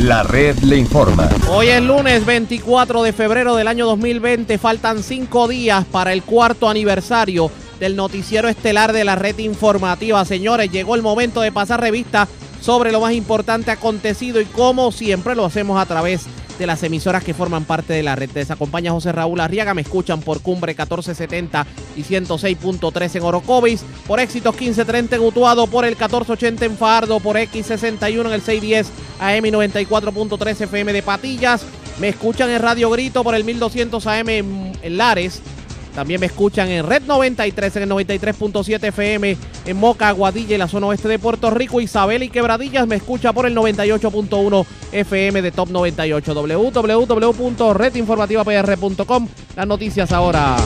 La red le informa. Hoy es lunes 24 de febrero del año 2020. Faltan cinco días para el cuarto aniversario del noticiero estelar de la red informativa. Señores, llegó el momento de pasar revista sobre lo más importante acontecido y como siempre lo hacemos a través de las emisoras que forman parte de la red. Les acompaña José Raúl Arriaga, me escuchan por Cumbre 1470 y 106.3 en Orocovis, por Éxitos 1530 en Utuado, por el 1480 en Fardo, por X61 en el 610 AM 94.3 FM de Patillas. Me escuchan en Radio Grito por el 1200 AM en Lares también me escuchan en Red 93, en el 93.7 FM, en Moca, Aguadilla y la zona oeste de Puerto Rico. Isabel y Quebradillas me escucha por el 98.1 FM de Top 98. www.redinformativapr.com. Las noticias ahora.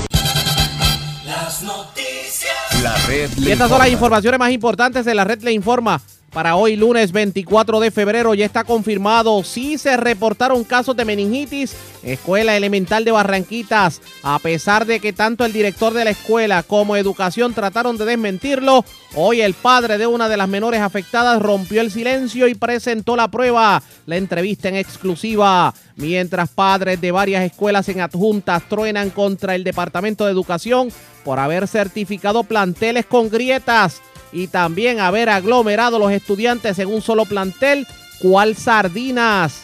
Las noticias. La red Y estas son las informaciones más importantes de la red le informa. Para hoy, lunes 24 de febrero, ya está confirmado si se reportaron casos de meningitis. Escuela Elemental de Barranquitas, a pesar de que tanto el director de la escuela como Educación trataron de desmentirlo, hoy el padre de una de las menores afectadas rompió el silencio y presentó la prueba. La entrevista en exclusiva. Mientras padres de varias escuelas en adjuntas truenan contra el Departamento de Educación por haber certificado planteles con grietas y también haber aglomerado los estudiantes en un solo plantel, cual sardinas.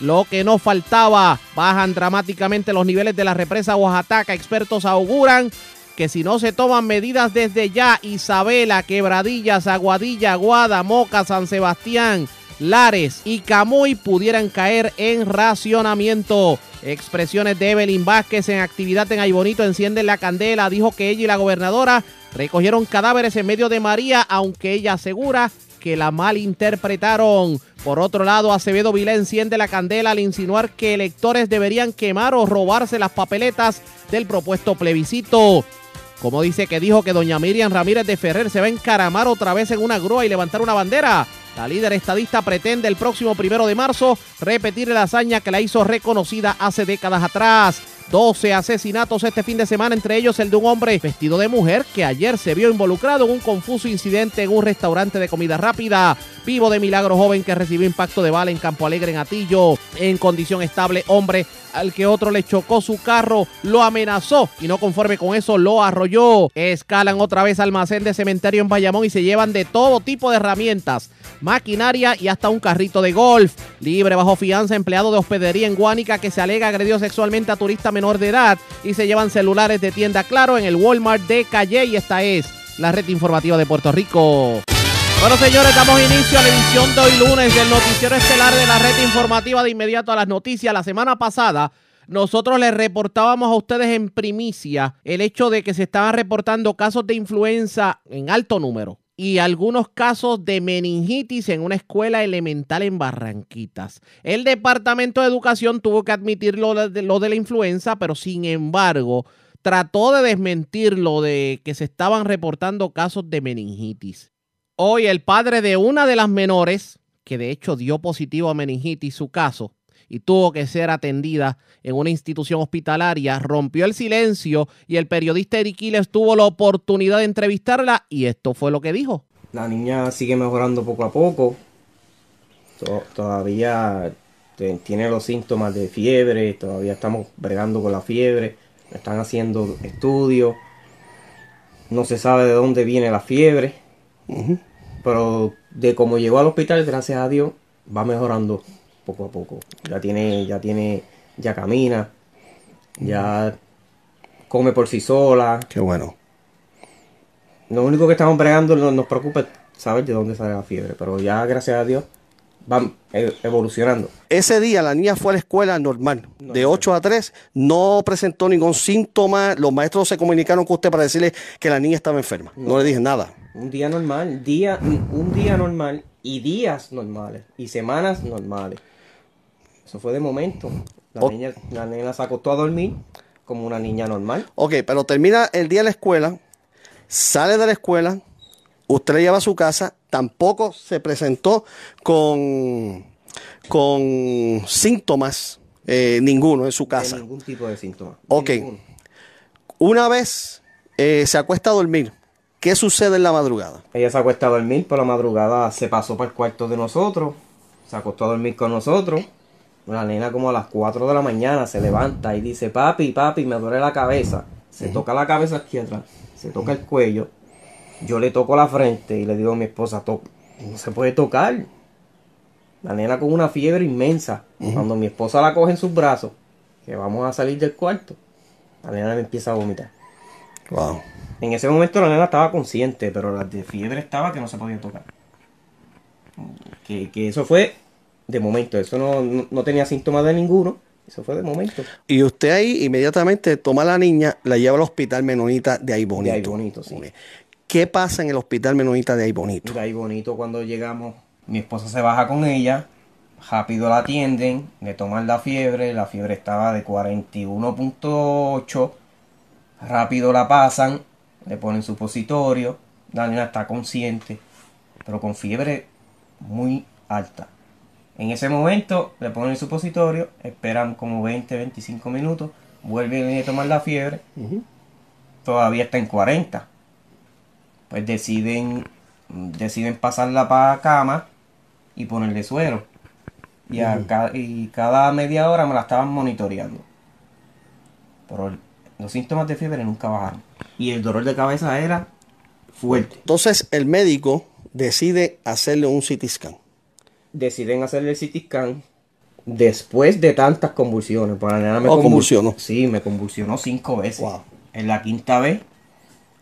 Lo que no faltaba, bajan dramáticamente los niveles de la represa Oaxaca. Expertos auguran que si no se toman medidas desde ya, Isabela, Quebradillas, Aguadilla, Aguada, Moca, San Sebastián, Lares y Camuy pudieran caer en racionamiento. Expresiones de Evelyn Vázquez en actividad en Aybonito encienden la candela. Dijo que ella y la gobernadora recogieron cadáveres en medio de María, aunque ella asegura que la malinterpretaron. Por otro lado, Acevedo Vilá enciende la candela al insinuar que electores deberían quemar o robarse las papeletas del propuesto plebiscito. Como dice que dijo que doña Miriam Ramírez de Ferrer se va a encaramar otra vez en una grúa y levantar una bandera. La líder estadista pretende el próximo primero de marzo repetir la hazaña que la hizo reconocida hace décadas atrás. 12 asesinatos este fin de semana, entre ellos el de un hombre vestido de mujer que ayer se vio involucrado en un confuso incidente en un restaurante de comida rápida. Vivo de milagro joven que recibió impacto de bala en Campo Alegre en Atillo. En condición estable, hombre al que otro le chocó su carro, lo amenazó y no conforme con eso lo arrolló. Escalan otra vez almacén de cementerio en Bayamón y se llevan de todo tipo de herramientas, maquinaria y hasta un carrito de golf. Libre bajo fianza empleado de hospedería en Guánica que se alega agredió sexualmente a turista menor de edad y se llevan celulares de tienda Claro en el Walmart de Calle y esta es la red informativa de Puerto Rico. Bueno, señores, damos inicio a la edición de hoy lunes del noticiero estelar de la red informativa de inmediato a las noticias. La semana pasada nosotros les reportábamos a ustedes en primicia el hecho de que se estaban reportando casos de influenza en alto número y algunos casos de meningitis en una escuela elemental en Barranquitas. El Departamento de Educación tuvo que admitir lo de, lo de la influenza, pero sin embargo trató de desmentir lo de que se estaban reportando casos de meningitis. Hoy el padre de una de las menores, que de hecho dio positivo a meningitis su caso y tuvo que ser atendida en una institución hospitalaria, rompió el silencio y el periodista Eriquiles tuvo la oportunidad de entrevistarla y esto fue lo que dijo. La niña sigue mejorando poco a poco. To- todavía tiene los síntomas de fiebre, todavía estamos bregando con la fiebre. Están haciendo estudios. No se sabe de dónde viene la fiebre. Pero de cómo llegó al hospital, gracias a Dios, va mejorando poco a poco. Ya tiene, ya tiene, ya camina, ya come por sí sola. Qué bueno. Lo único que estamos bregando no nos preocupa es saber de dónde sale la fiebre, pero ya gracias a Dios van e- evolucionando. Ese día la niña fue a la escuela normal, de 8 a 3, no presentó ningún síntoma. Los maestros se comunicaron con usted para decirle que la niña estaba enferma. No, le dije nada. Un día normal, día, un día normal y días normales y semanas normales. Eso fue de momento. La, niña, la nena se acostó a dormir como una niña normal. Ok, pero termina el día de la escuela, sale de la escuela, usted la lleva a su casa, tampoco se presentó con, con síntomas eh, ninguno en su De casa. ningún tipo de síntoma. Ok. Ninguno. Una vez eh, se acuesta a dormir, ¿qué sucede en la madrugada? Ella se acuesta a dormir, por la madrugada se pasó para el cuarto de nosotros, se acostó a dormir con nosotros. La nena como a las 4 de la mañana se levanta y dice, papi, papi, me duele la cabeza. Se toca la cabeza aquí atrás, se toca el cuello. Yo le toco la frente y le digo a mi esposa, "To- no se puede tocar. La nena con una fiebre inmensa. Cuando mi esposa la coge en sus brazos, que vamos a salir del cuarto, la nena me empieza a vomitar. Wow. En ese momento la nena estaba consciente, pero la de fiebre estaba que no se podía tocar. Que, que eso fue de momento, eso no, no, no tenía síntomas de ninguno, eso fue de momento. Y usted ahí inmediatamente toma a la niña, la lleva al hospital menonita de ahí bonito. De Ahí Bonito, sí. ¿Qué pasa en el hospital menonita de ahí bonito? De ahí bonito cuando llegamos, mi esposa se baja con ella, rápido la atienden, le toman la fiebre, la fiebre estaba de 41.8, rápido la pasan, le ponen supositorio, la nena está consciente, pero con fiebre muy alta. En ese momento le ponen el supositorio, esperan como 20, 25 minutos, vuelven a tomar la fiebre, todavía está en 40. Pues deciden, deciden pasarla para cama y ponerle suero. Y, a ca- y cada media hora me la estaban monitoreando. Pero los síntomas de fiebre nunca bajaron. Y el dolor de cabeza era fuerte. Entonces el médico decide hacerle un CT scan. deciden hacerle el CT scan después de tantas convulsiones. Porque la nena me Oh, convul- convulsionó. Sí, me convulsionó cinco veces. Wow. En la quinta vez,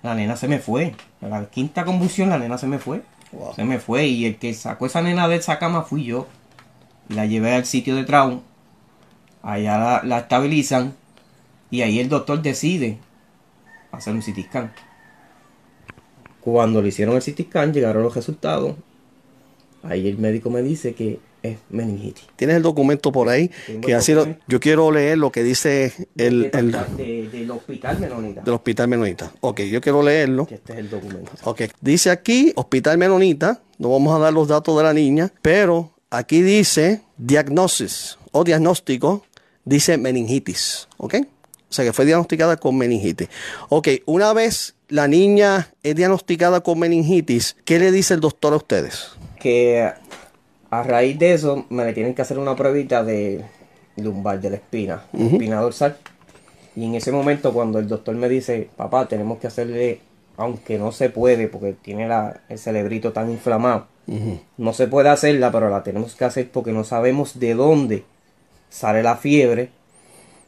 la nena se me fue. En la quinta convulsión, la nena se me fue. Wow. Se me fue. Y el que sacó esa nena de esa cama fui yo. La llevé al sitio de trauma. Allá la, la estabilizan. Y ahí el doctor decide hacer un CT scan. Cuando le hicieron el CT scan, llegaron los resultados. Ahí el médico me dice que es meningitis. ¿Tienes el documento por ahí? Tengo Que así lo- yo quiero leer lo que dice el, el- de- del hospital menonita. del hospital menonita. Ok, yo quiero leerlo. Este es el documento. Ok, dice aquí hospital menonita. No vamos a dar los datos de la niña, pero aquí dice diagnosis o diagnóstico. Dice meningitis. Ok, o sea que fue diagnosticada con meningitis. Ok, una vez la niña es diagnosticada con meningitis, ¿qué le dice el doctor a ustedes? que a raíz de eso me le tienen que hacer una pruebita de lumbar de la espina, la espina dorsal. Y en ese momento cuando el doctor me dice, papá, tenemos que hacerle, aunque no se puede porque tiene la- el cerebrito tan inflamado, no se puede hacerla, pero la tenemos que hacer porque no sabemos de dónde sale la fiebre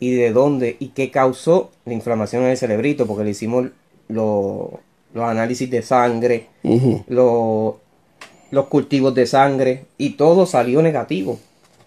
y de dónde y qué causó la inflamación en el cerebrito, porque le hicimos lo- los análisis de sangre, lo- los cultivos de sangre y todo salió negativo.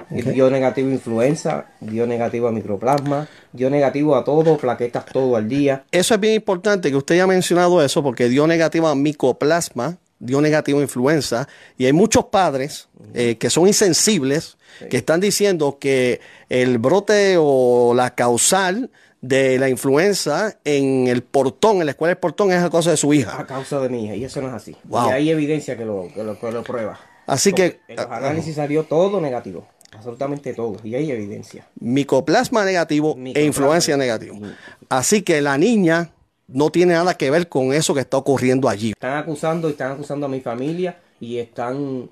Dio negativo a influenza, dio negativo a microplasma, dio negativo a todo, plaquetas todo al día. Eso es bien importante que usted haya mencionado eso porque dio negativo a micoplasma, dio negativo a influenza y hay muchos padres eh, que son insensibles que están diciendo que el brote o la causal de la influenza en el portón, en la escuela del portón es a causa de su a hija. causa de mi hija, y eso no es así. Wow. Y hay evidencia que lo, que lo, que lo prueba. Así que- En los análisis salió todo negativo, absolutamente todo, y hay evidencia. Micoplasma negativo e influencia negativo. Así que la niña no tiene nada que ver con eso que está ocurriendo allí. Están acusando y están acusando a mi familia y están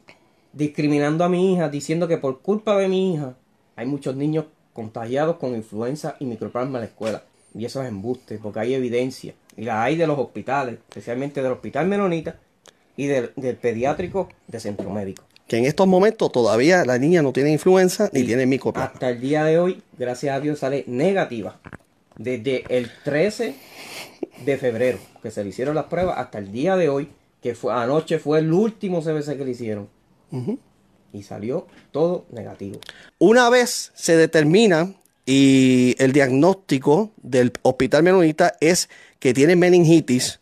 discriminando a mi hija, diciendo que por culpa de mi hija hay muchos niños contagiados con influenza y microplasma en la escuela. Y eso es embuste, porque hay evidencia. Y la hay de los hospitales, especialmente del Hospital Menonita y del, del pediátrico de Centro Médico. Que en estos momentos todavía la niña no tiene influenza ni Y tiene micoplasma. Hasta el día de hoy, gracias a Dios, sale negativa. Desde el 13 de febrero, que se le hicieron las pruebas, hasta el día de hoy, que fue anoche fue el último CBC que le hicieron. Y salió todo negativo. Una vez se determina y el diagnóstico del hospital menonita es que tiene meningitis,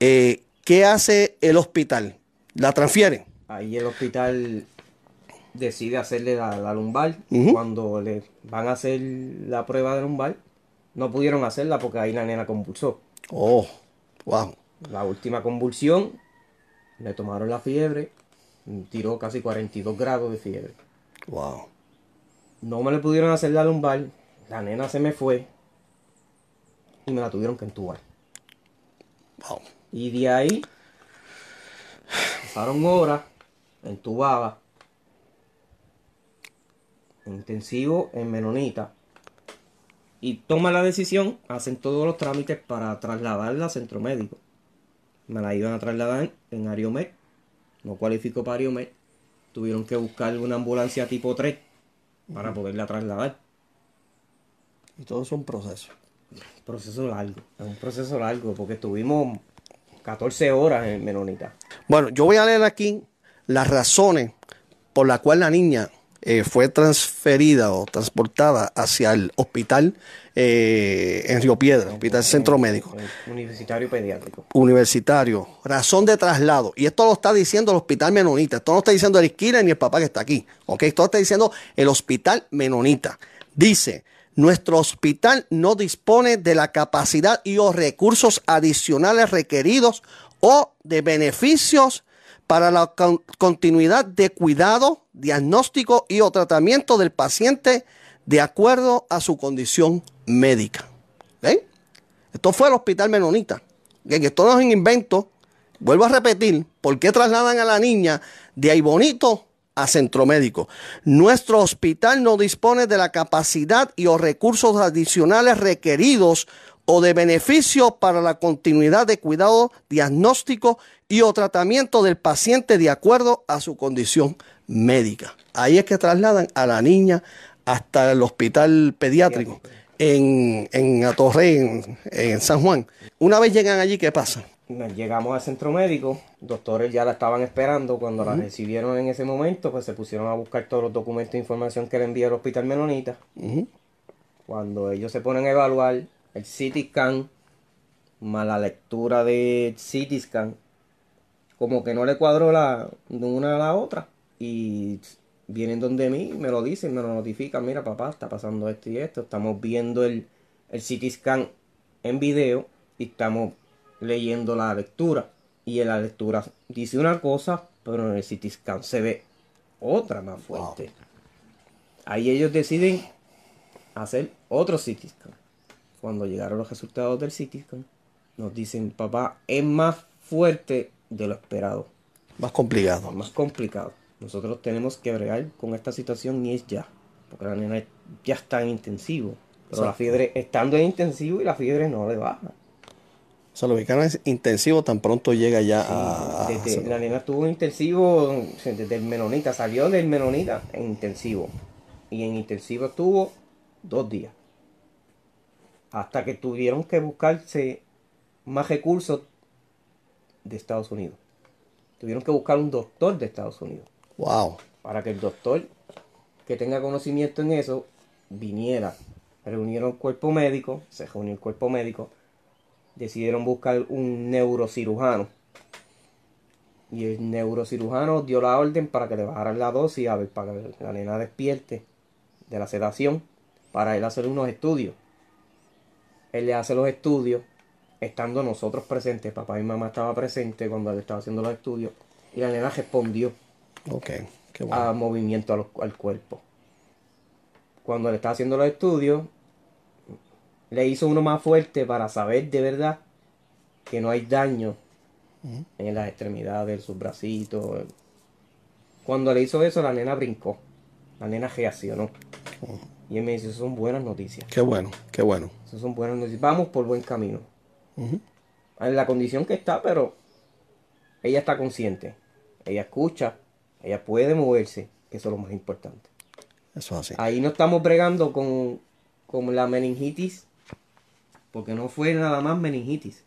eh, ¿qué hace el hospital? ¿La transfieren? Ahí el hospital decide hacerle la, la lumbar. Ujú. Cuando le van a hacer la prueba de lumbar, no pudieron hacerla porque ahí la nena convulsó. Oh, wow. La última convulsión, le tomaron la fiebre, tiró casi 42 grados de fiebre. Wow. No me le pudieron hacer la lumbar, la nena se me fue y me la tuvieron que entubar. Wow. Y de ahí pasaron horas, entubaba. en intensivo en Menonita. Y toma la decisión, hacen todos los trámites para trasladarla a centro médico. Me la iban a trasladar en Ariomed. No cualificó para Ariomed. Tuvieron que buscar una ambulancia tipo 3 para poderla trasladar. Y todo es un proceso. Proceso largo. Es un proceso largo porque estuvimos 14 horas en Menonita. Bueno, yo voy a leer aquí las razones por las cuales la niña eh, fue transferida o transportada hacia el hospital eh, en Río Piedra, Hospital Centro Médico. Universitario pediátrico. Universitario, razón de traslado. Y esto lo está diciendo el Hospital Menonita. Esto no está diciendo el Esquila ni el papá que está aquí. ¿ok? Esto lo está diciendo el Hospital Menonita. Dice, nuestro hospital no dispone de la capacidad y o recursos adicionales requeridos o de beneficios para la con- continuidad de cuidado, diagnóstico y o tratamiento del paciente de acuerdo a su condición médica. ¿Ok? Esto fue el hospital menonita. ¿ok? Que esto no es un invento. Vuelvo a repetir, ¿por qué trasladan a la niña de ahí bonito a centro médico? Nuestro hospital no dispone de la capacidad y o recursos adicionales requeridos o de beneficio para la continuidad de cuidado diagnóstico y o tratamiento del paciente de acuerdo a su condición médica. Ahí es que trasladan a la niña hasta el hospital pediátrico en, en Atorrey, en, en San Juan. Una vez llegan allí, ¿qué pasa? Llegamos al centro médico, doctores ya la estaban esperando, cuando la recibieron en ese momento, pues se pusieron a buscar todos los documentos e información que le envió el hospital Menonita. Ujú. Cuando ellos se ponen a evaluar el CT scan, más la lectura de CT scan, como que no le cuadró la, de una a la otra. Y vienen donde mí, me lo dicen, me lo notifican, mira papá, está pasando esto y esto, estamos viendo el, el CT scan en video y estamos leyendo la lectura. Y en la lectura dice una cosa, pero en el CT scan se ve otra más fuerte. Ahí ellos deciden hacer otro CT scan. Cuando llegaron los resultados del CT scan, nos dicen, papá, es más fuerte de lo esperado, Más complicado. más complicado. Nosotros tenemos que bregar con esta situación y es ya, porque la nena ya está en intensivo. Pero la fiebre, estando en intensivo y la fiebre no le baja. O sea, lo ubicaron es intensivo tan pronto llega ya a... a- Desde- la nena estuvo en intensivo desde el menonita, salió del menonita en intensivo. Y en intensivo estuvo dos días. Hasta que tuvieron que buscarse más recursos de Estados Unidos. Tuvieron que buscar un doctor de Estados Unidos. Wow. Para que el doctor que tenga conocimiento en eso viniera. Reunieron el cuerpo médico, se reunió el cuerpo médico, decidieron buscar un neurocirujano. Y el neurocirujano dio la orden para que le bajaran la dosis, a ver, para que la nena despierte de la sedación, para él hacer unos estudios. Él le hace los estudios, estando nosotros presentes, papá y mamá estaban presentes cuando él estaba haciendo los estudios, y la nena respondió Ok. Qué bueno. a movimiento al cuerpo. Cuando le estaba haciendo los estudios, le hizo uno más fuerte para saber de verdad que no hay daño en las extremidades, sus bracitos. Cuando le hizo eso, la nena brincó. La nena reaccionó. Y él me dice, son buenas noticias. Qué bueno. Qué bueno. Eso son buenas noticias. Vamos por buen camino. En la condición que está, pero ella está consciente. Ella escucha. Ella puede moverse. que Eso es lo más importante. Eso es así. Ahí no estamos bregando con, con la meningitis. Porque no fue nada más meningitis.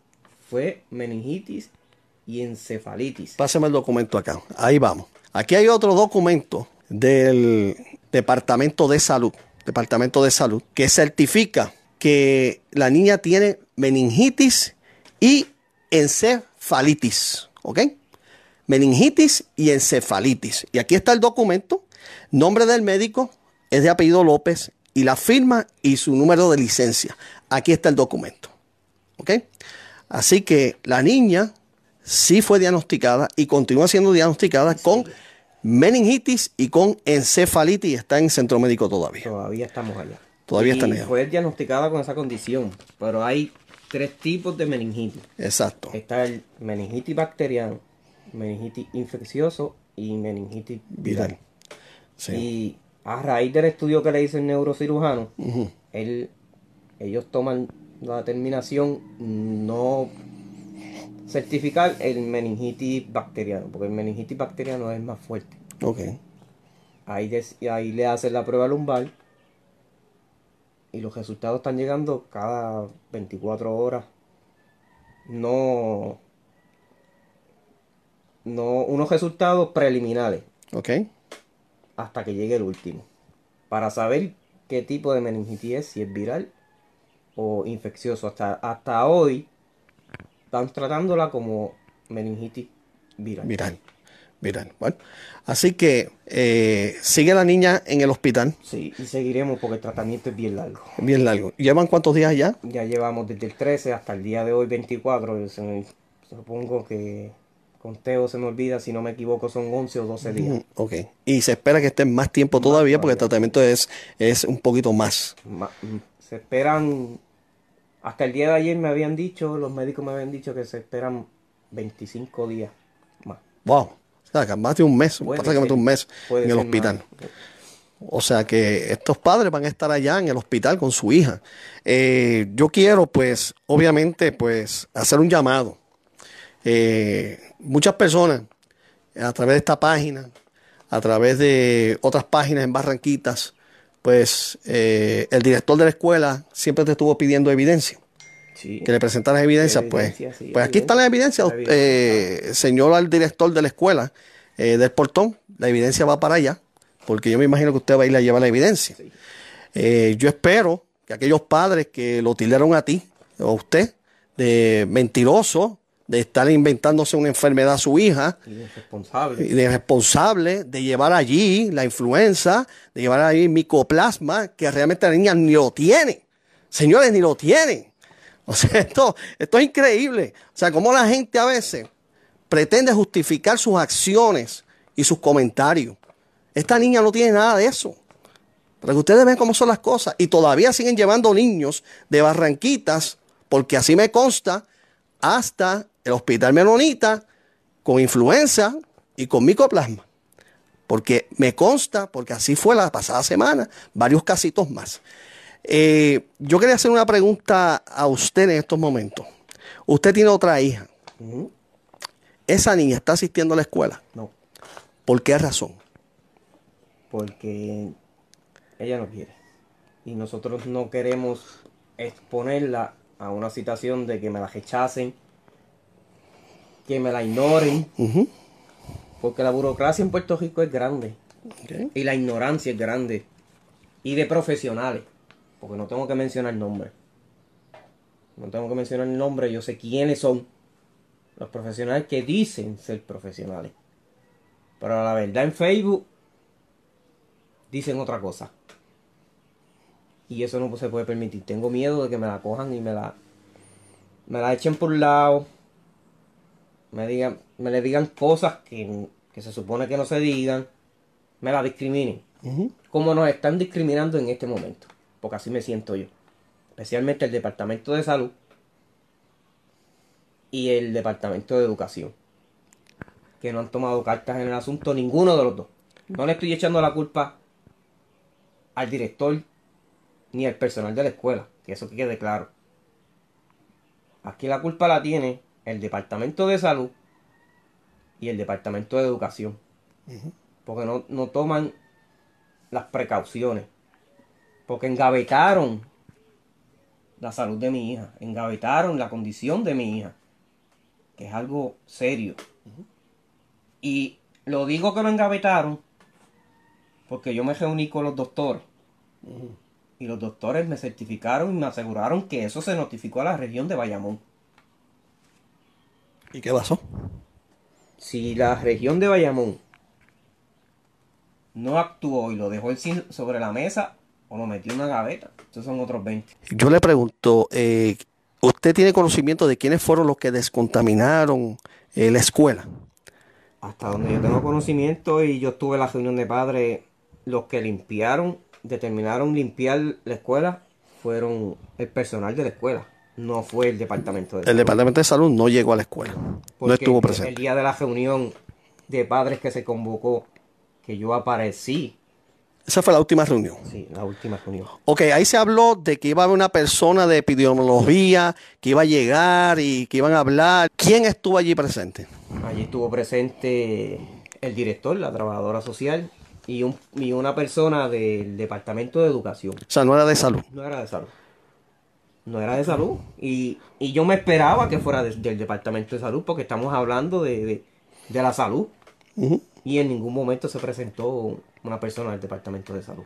Fue meningitis y encefalitis. Pásame el documento acá. Ahí vamos. Aquí hay otro documento del Departamento de Salud. Departamento de Salud. Que certifica que la niña tiene meningitis y encefalitis. ¿Ok? Meningitis y encefalitis. Y aquí está el documento. Nombre del médico es de apellido López y la firma y su número de licencia. Aquí está el documento. ¿Ok? Así que la niña sí fue diagnosticada y continúa siendo diagnosticada con meningitis y con encefalitis y está en centro médico todavía. Todavía estamos allá. Todavía y están allá. Fue diagnosticada con esa condición. Pero hay tres tipos de meningitis. Exacto. Está el meningitis bacteriano, meningitis infeccioso y meningitis viral. Viral. Sí. Y a raíz del estudio que le hizo el neurocirujano, él, ellos toman la determinación no certificar el meningitis bacteriano, porque el meningitis bacteriano es más fuerte. Ok. Ahí, des- y ahí le hacen la prueba lumbar y los resultados están llegando cada 24 horas. No, no unos resultados preliminares Ok. hasta que llegue el último. Para saber qué tipo de meningitis es, si es viral o infeccioso. Hasta, hasta hoy están tratándola como meningitis viral. Viral. Viral. Bueno. Así que eh, sigue la niña en el hospital. Sí, y seguiremos porque el tratamiento es bien largo. Bien largo. ¿Llevan cuántos días ya? Ya llevamos desde el 13 hasta el día de hoy 24. Yo se me- supongo que conteo se me olvida, si no me equivoco son 11 o 12 días. Mm, Ok. Y se espera que estén más tiempo todavía porque el tratamiento es, es un poquito más. Ma- mm, Se esperan, hasta el día de ayer me habían dicho, los médicos me habían dicho que se esperan 25 días más. Wow. O sea, más de un mes, Puede prácticamente ser- un mes puede en el hospital. O sea que estos padres van a estar allá en el hospital con su hija. Eh, yo quiero, pues, obviamente, pues, hacer un llamado. Eh, muchas personas, a través de esta página, a través de otras páginas en Barranquitas, pues, eh, el director de la escuela siempre te estuvo pidiendo evidencia. Sí. Que le presentaras evidencia, pues, Evidencia, sí, pues aquí está la evidencia, La evidencia. eh, señor al director de la escuela eh, del portón, la evidencia va para allá, porque yo me imagino que usted va a ir a llevar la evidencia. Sí. Eh, yo espero que aquellos padres que lo tildaron a ti o a usted de mentiroso, de estar inventándose una enfermedad a su hija, Y de responsable. de responsable de llevar allí la influenza, de llevar allí micoplasma, que realmente la niña ni lo tiene. Señores, ni lo tienen. O sea, esto, esto es increíble. O sea, cómo la gente a veces pretende justificar sus acciones y sus comentarios. Esta niña no tiene nada de eso. Para que ustedes vean cómo son las cosas. Y todavía siguen llevando niños de Barranquitas, porque así me consta, hasta el hospital Menonita con influenza y con micoplasma. Porque me consta, porque así fue la pasada semana, varios casitos más. Eh, yo quería hacer una pregunta a usted en estos momentos. Usted tiene otra hija. Esa niña está asistiendo a la escuela. No, ¿Por qué razón? porque ella no quiere. Y nosotros no queremos exponerla a una situación de que me la rechacen, que me la ignoren, porque la burocracia en Puerto Rico es grande. Y la ignorancia es grande. Y de profesionales. Porque no tengo que mencionar nombre. No tengo que mencionar el nombre. Yo sé quiénes son. Los profesionales que dicen ser profesionales. Pero la verdad en Facebook dicen otra cosa. Y eso no se puede permitir. Tengo miedo de que me la cojan y me la me la echen por un lado. Me digan, me le digan cosas que, que se supone que no se digan. Me la discriminen. Ujú. Como nos están discriminando en este momento. Porque así me siento yo. Especialmente el Departamento de Salud y el Departamento de Educación. Que no han tomado cartas en el asunto ninguno de los dos. No le estoy echando la culpa al director ni al personal de la escuela. Que eso quede claro. Aquí la culpa la tiene el Departamento de Salud y el Departamento de Educación. Porque no, no toman las precauciones. Porque engavetaron la salud de mi hija. Engavetaron la condición de mi hija. Que es algo serio. Y lo digo que lo engavetaron porque yo me reuní con los doctores. Y los doctores me certificaron y me aseguraron que eso se notificó a la región de Bayamón. ¿Y qué pasó? Si la región de Bayamón no actuó y lo dejó sobre la mesa o lo metió en una gaveta, estos son otros 20. Yo le pregunto, eh, ¿usted tiene conocimiento de quiénes fueron los que descontaminaron eh, la escuela? Hasta donde yo tengo conocimiento y yo estuve en la reunión de padres, los que limpiaron, determinaron limpiar la escuela, fueron el personal de la escuela, no fue el departamento de El salud. Departamento de Salud no llegó a la escuela, no estuvo el- El presente. día de la reunión de padres que se convocó, que yo aparecí Esa fue la última reunión. Sí, la última reunión. Ok, ahí se habló de que iba a haber una persona de epidemiología que iba a llegar y que iban a hablar. ¿Quién estuvo allí presente? Allí estuvo presente el director, la trabajadora social y, un, y una persona del departamento de educación. O sea, no era de salud. No era de salud. No era de salud. Y, y yo me esperaba que fuera de- del departamento de salud porque estamos hablando de, de- de la salud. Y en ningún momento se presentó una persona del departamento de salud.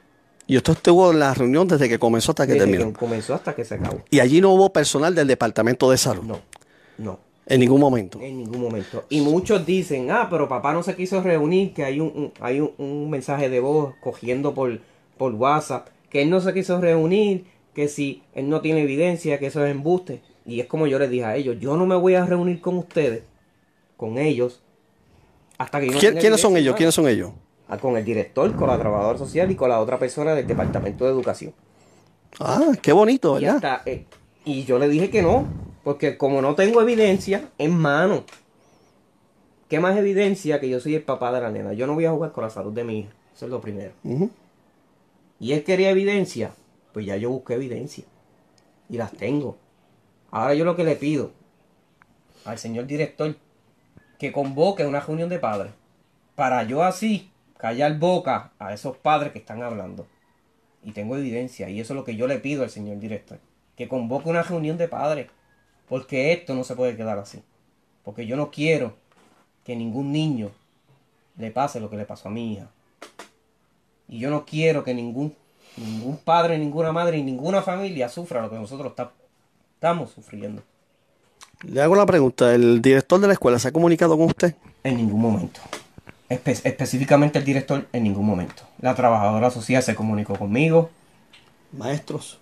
Y esto estuvo en la reunión desde que comenzó hasta que Desde terminó. que comenzó hasta que se acabó. Y allí no hubo personal del departamento de salud. No, no. En ningún momento. En ningún momento. Y muchos dicen, ah, pero papá no se quiso reunir, que hay un, un- hay un, un mensaje de voz cogiendo por, por WhatsApp, que él no se quiso reunir, que si él no tiene evidencia, que eso es embuste. Y es como yo les dije a ellos, yo no me voy a reunir con ustedes, con ellos, hasta que yo no ¿Quién- tenga ¿Quiénes son ellos? ¿Quiénes son ellos? Ah, Con el director, con la trabajadora social y con la otra persona del departamento de educación. Ah, qué bonito, Y, ¿verdad? hasta, eh, y yo le dije que no, porque como no tengo evidencia en mano, ¿qué más evidencia que yo soy el papá de la nena? Yo no voy a jugar con la salud de mi hija, eso es lo primero. Y él quería evidencia, pues ya yo busqué evidencia y las tengo. Ahora yo lo que le pido al señor director que convoque una reunión de padres para yo así callar boca a esos padres que están hablando. Y tengo evidencia y eso es lo que yo le pido al señor director, que convoque una reunión de padres, porque esto no se puede quedar así. Porque yo no quiero que ningún niño le pase lo que le pasó a mi hija. Y yo no quiero que ningún, ningún padre, ninguna madre y ninguna familia sufra lo que nosotros ta- estamos sufriendo. Le hago la pregunta. ¿El director de la escuela se ha comunicado con usted? En ningún momento. Espe- específicamente el director, en ningún momento. La trabajadora social se comunicó conmigo. Maestros,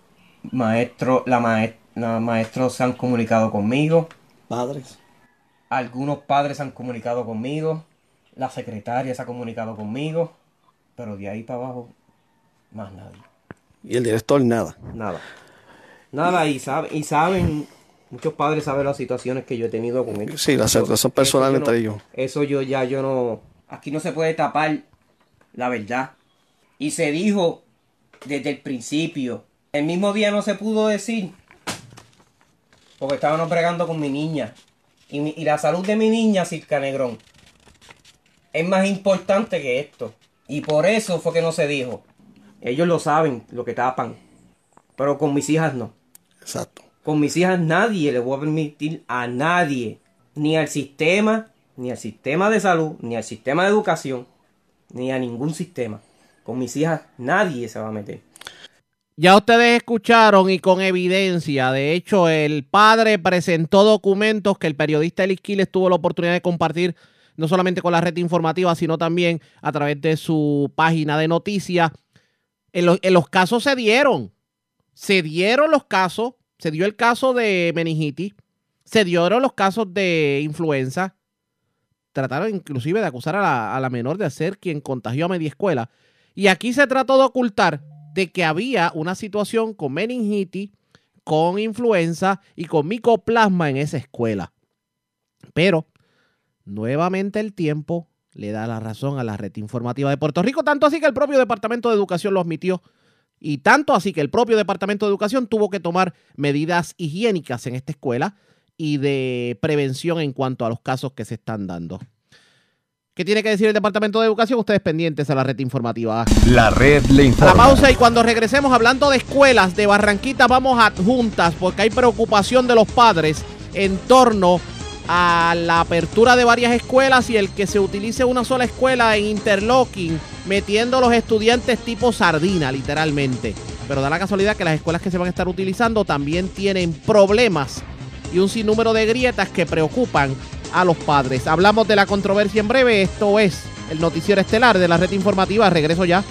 Maestro, la, mae- la maestros se han comunicado conmigo. padres. Algunos padres se han comunicado conmigo. La secretaria se ha comunicado conmigo. Pero de ahí para abajo, más nadie. Y el director nada. Nada. Nada, y, sabe, y saben, muchos padres saben las situaciones que yo he tenido con ellos. Sí, la situación personal yo entre no- ellos. Eso yo ya, yo no... Aquí no se puede tapar la verdad. Y se dijo desde el principio. El mismo día no se pudo decir. Porque estábamos bregando con mi niña. Y, mi- y la salud de mi niña, Circa Negrón, es más importante que esto. Y por eso fue que no se dijo. Ellos lo saben, lo que tapan. Pero con mis hijas no. Exacto. Con mis hijas nadie le voy a permitir a nadie, ni al sistema, ni al sistema de salud, ni al sistema de educación, ni a ningún sistema. Con mis hijas nadie se va a meter. Ya ustedes escucharon y con evidencia, de hecho, el padre presentó documentos que el periodista Elis Quiles tuvo la oportunidad de compartir no solamente con la red informativa, sino también a través de su página de noticias. En, en los casos se dieron, se dieron los casos, se dio el caso de meningitis, se dieron los casos de influenza, trataron inclusive de acusar a la, a la menor de ser quien contagió a media escuela. Y aquí se trató de ocultar de que había una situación con meningitis, con influenza y con micoplasma en esa escuela. Pero nuevamente el tiempo le da la razón a la red informativa de Puerto Rico, tanto así que el propio Departamento de Educación lo admitió y tanto así que el propio Departamento de Educación tuvo que tomar medidas higiénicas en esta escuela y de prevención en cuanto a los casos que se están dando. ¿Qué tiene que decir el Departamento de Educación? Ustedes pendientes a la red informativa. La red le A la informa. pausa y cuando regresemos hablando de escuelas de Barranquita vamos a juntas porque hay preocupación de los padres en torno a la apertura de varias escuelas y el que se utilice una sola escuela en interlocking metiendo a los estudiantes tipo sardina literalmente. Pero da la casualidad que las escuelas que se van a estar utilizando también tienen problemas y un sinnúmero de grietas que preocupan a los padres. Hablamos de la controversia en breve. Esto es el noticiero estelar de la red informativa. Regreso ya.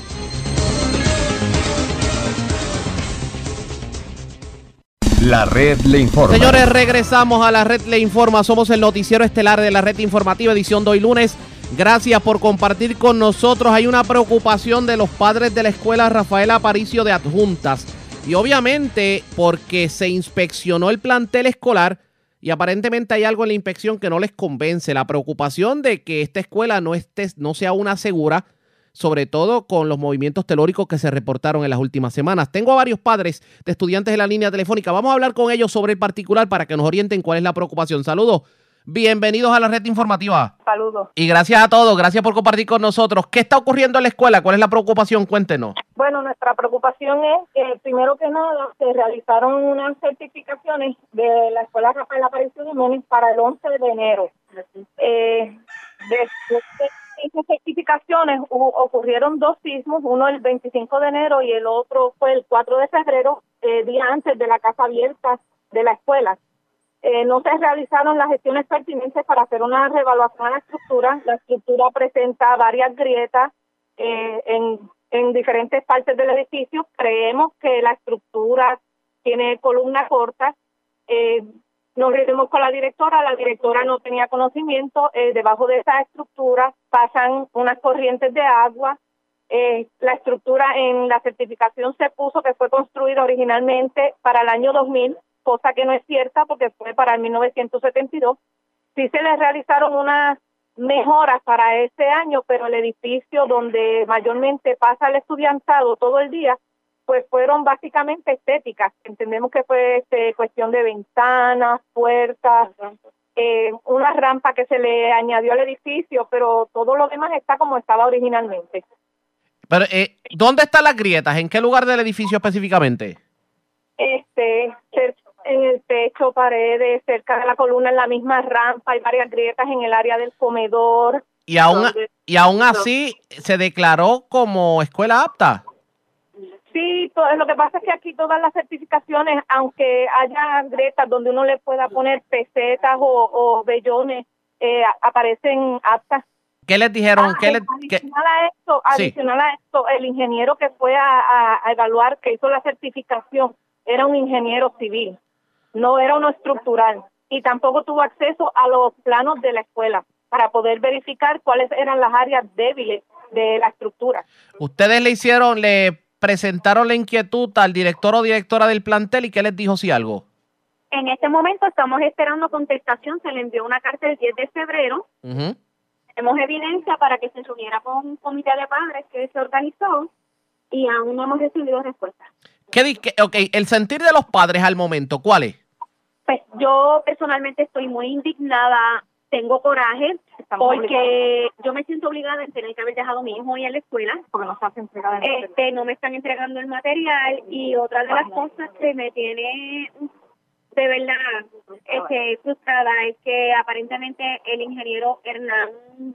La red le informa. Señores, regresamos a la red Le Informa. Somos el noticiero estelar de la red informativa, edición de hoy lunes. Gracias por compartir con nosotros. Hay una preocupación de los padres de la escuela Rafael Aparicio de Adjuntas. Y obviamente porque se inspeccionó el plantel escolar y aparentemente hay algo en la inspección que no les convence. La preocupación de que esta escuela no, esté, no sea una segura sobre todo con los movimientos telúricos que se reportaron en las últimas semanas. Tengo a varios padres de estudiantes en la línea telefónica. Vamos a hablar con ellos sobre el particular para que nos orienten cuál es la preocupación. Saludos. Bienvenidos a la red informativa. Saludos. Y gracias a todos, gracias por compartir con nosotros. ¿Qué está ocurriendo en la escuela? ¿Cuál es la preocupación? Cuéntenos. Bueno, nuestra preocupación es que primero que nada se realizaron unas certificaciones de la Escuela Rafael Aparicio Jiménez para el 11 de enero. Eh, después de esas certificaciones ocurrieron dos sismos, uno el 25 de enero y el otro fue el 4 de febrero, eh, día antes de la casa abierta de la escuela. Eh, no se realizaron las gestiones pertinentes para hacer una reevaluación a la estructura. La estructura presenta varias grietas eh, en, en diferentes partes del edificio. Creemos que la estructura tiene columna corta. Eh, nos reunimos con la directora, la directora no tenía conocimiento. Debajo de esa estructura pasan unas corrientes de agua. La estructura en la certificación se puso que fue construida originalmente para el año 2000, cosa que no es cierta porque fue para el 1972. Sí se le realizaron unas mejoras para ese año, pero el edificio donde mayormente pasa el estudiantado todo el día, pues fueron básicamente estéticas. Entendemos que fue este, cuestión de ventanas, puertas, eh, una rampa que se le añadió al edificio, pero todo lo demás está como estaba originalmente. Pero, eh, ¿dónde están las grietas? ¿En qué lugar del edificio específicamente? Este, en el techo, paredes, cerca de la columna, en la misma rampa, hay varias grietas en el área del comedor. Y aún, Donde- y aún así se declaró como escuela apta. Sí, to- lo que pasa es que aquí todas las certificaciones, aunque haya grietas donde uno le pueda poner pesetas o, o vellones, eh, aparecen aptas. ¿Qué les dijeron? Ah, ¿Qué les- adicional a esto, Sí. adicional a esto, el ingeniero que fue a, a- a evaluar, que hizo la certificación, era un ingeniero civil, no era uno estructural, y tampoco tuvo acceso a los planos de la escuela para poder verificar cuáles eran las áreas débiles de la estructura. Ustedes le hicieron, le presentaron la inquietud al director o directora del plantel y qué les dijo si algo. En este momento estamos esperando contestación. Se le envió una carta el 10 de febrero. Ujú. Tenemos evidencia para que se reuniera con un comité de padres que se organizó y aún no hemos recibido respuesta. ¿Qué di- qué- ok, el sentir de los padres al momento, ¿cuál es? Pues yo personalmente estoy muy indignada, tengo coraje, porque yo me siento obligada en tener que haber dejado a mi hijo hoy en la escuela. Porque no se de Este, no me están entregando el material y otra de las cosas que me tiene de verdad este, frustrada es que aparentemente el ingeniero Hernán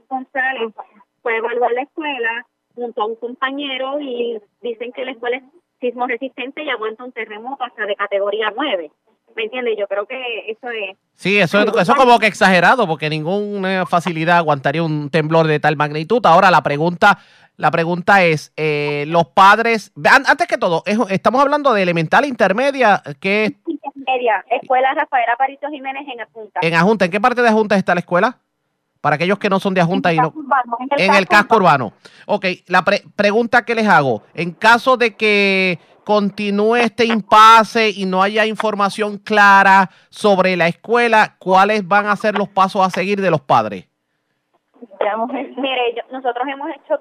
González fue a evaluar la escuela junto a un compañero y dicen que la escuela es sismo resistente y aguanta un terremoto hasta de categoría 9. ¿Me entiendes? Yo creo que eso es Sí, eso, es- eso es como que exagerado, porque ninguna facilidad aguantaría un temblor de tal magnitud. Ahora la pregunta, la pregunta es, eh, los padres, an- antes que todo, es- estamos hablando de elemental intermedia, que media. Escuela Rafael Aparicio Jiménez en Apunta. en Ajunta, ¿en qué parte de Ajunta está la escuela? Para aquellos que no son de Ajunta y no... En el casco urbano. Ok, la pre- pregunta que les hago, en caso de que continúe este impasse y no haya información clara sobre la escuela, ¿cuáles van a ser los pasos a seguir de los padres? Mire, yo- nosotros hemos hecho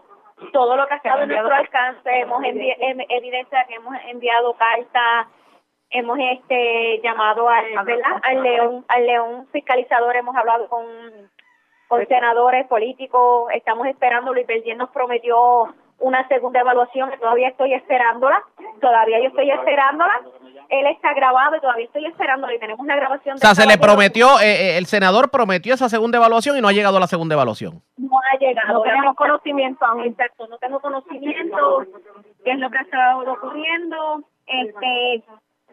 todo lo que ha estado en nuestro alcance, hemos em- evidencia que hemos enviado cartas, hemos este llamado al, ¿verdad? al león, al león fiscalizador, hemos hablado con, con senadores políticos, estamos esperando, Luis Verdier nos prometió una segunda evaluación, que todavía estoy esperándola, todavía yo estoy esperándola, él está grabado y todavía estoy esperándola y tenemos la grabación O sea, se le prometió, eh, eh, el senador prometió esa segunda evaluación y no ha llegado a la segunda evaluación. no ha llegado. No tenemos conocimiento aún. Exacto, no tengo conocimiento qué es lo que ha estado ocurriendo. Este,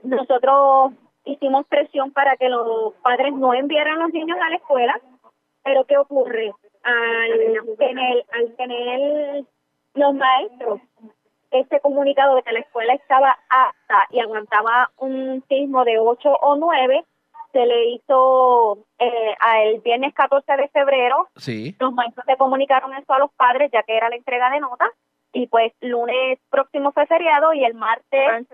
nosotros hicimos presión para que los padres no enviaran a los niños a la escuela, pero ¿qué ocurre? Al tener, al tener los maestros este comunicado de que la escuela estaba apta y aguantaba un sismo de 8 o 9, se le hizo eh, el viernes 14 de febrero Sí. los maestros le comunicaron eso a los padres, ya que era la entrega de notas. Y pues lunes próximo fue feriado y el martes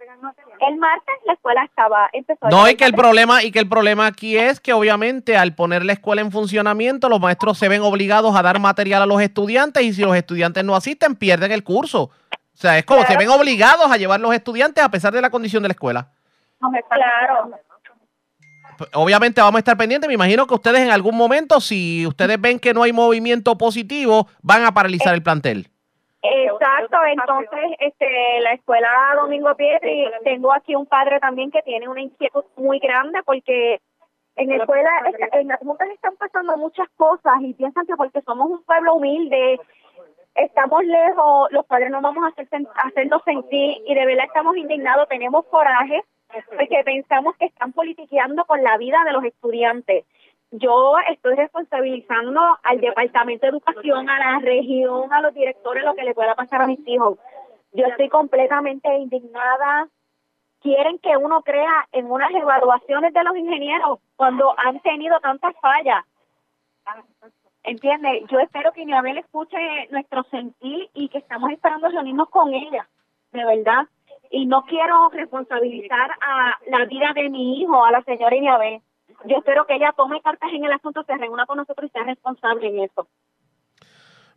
el martes la escuela estaba empezó a No, y que el problema, y que el problema aquí es que obviamente al poner la escuela en funcionamiento, los maestros se ven obligados a dar material a los estudiantes y si los estudiantes no asisten, pierden el curso. O sea, es como se ven obligados a llevar los estudiantes a pesar de la condición de la escuela. claro Obviamente vamos a estar pendientes. Me imagino que ustedes en algún momento, si ustedes ven que no hay movimiento positivo, van a paralizar el plantel. Exacto, entonces este la escuela Domingo Pietri, tengo aquí un padre también que tiene una inquietud muy grande porque en la escuela, en las juntas están pasando muchas cosas y piensan que porque somos un pueblo humilde, estamos lejos, los padres no vamos a hacer, hacernos sentir y de verdad estamos indignados, tenemos coraje porque pensamos que están politiqueando con la vida de los estudiantes. Yo estoy responsabilizando al Departamento de Educación, a la región, a los directores, lo que le pueda pasar a mis hijos. Yo estoy completamente indignada. Quieren que uno crea en unas evaluaciones de los ingenieros cuando han tenido tantas fallas. ¿Entiende? Yo espero que Inabel escuche nuestro sentir y que estamos esperando reunirnos con ella, de verdad. Y no quiero responsabilizar a la vida de mi hijo, a la señora Inabel. Yo espero que ella tome cartas en el asunto, se reúna con nosotros y sea responsable en eso.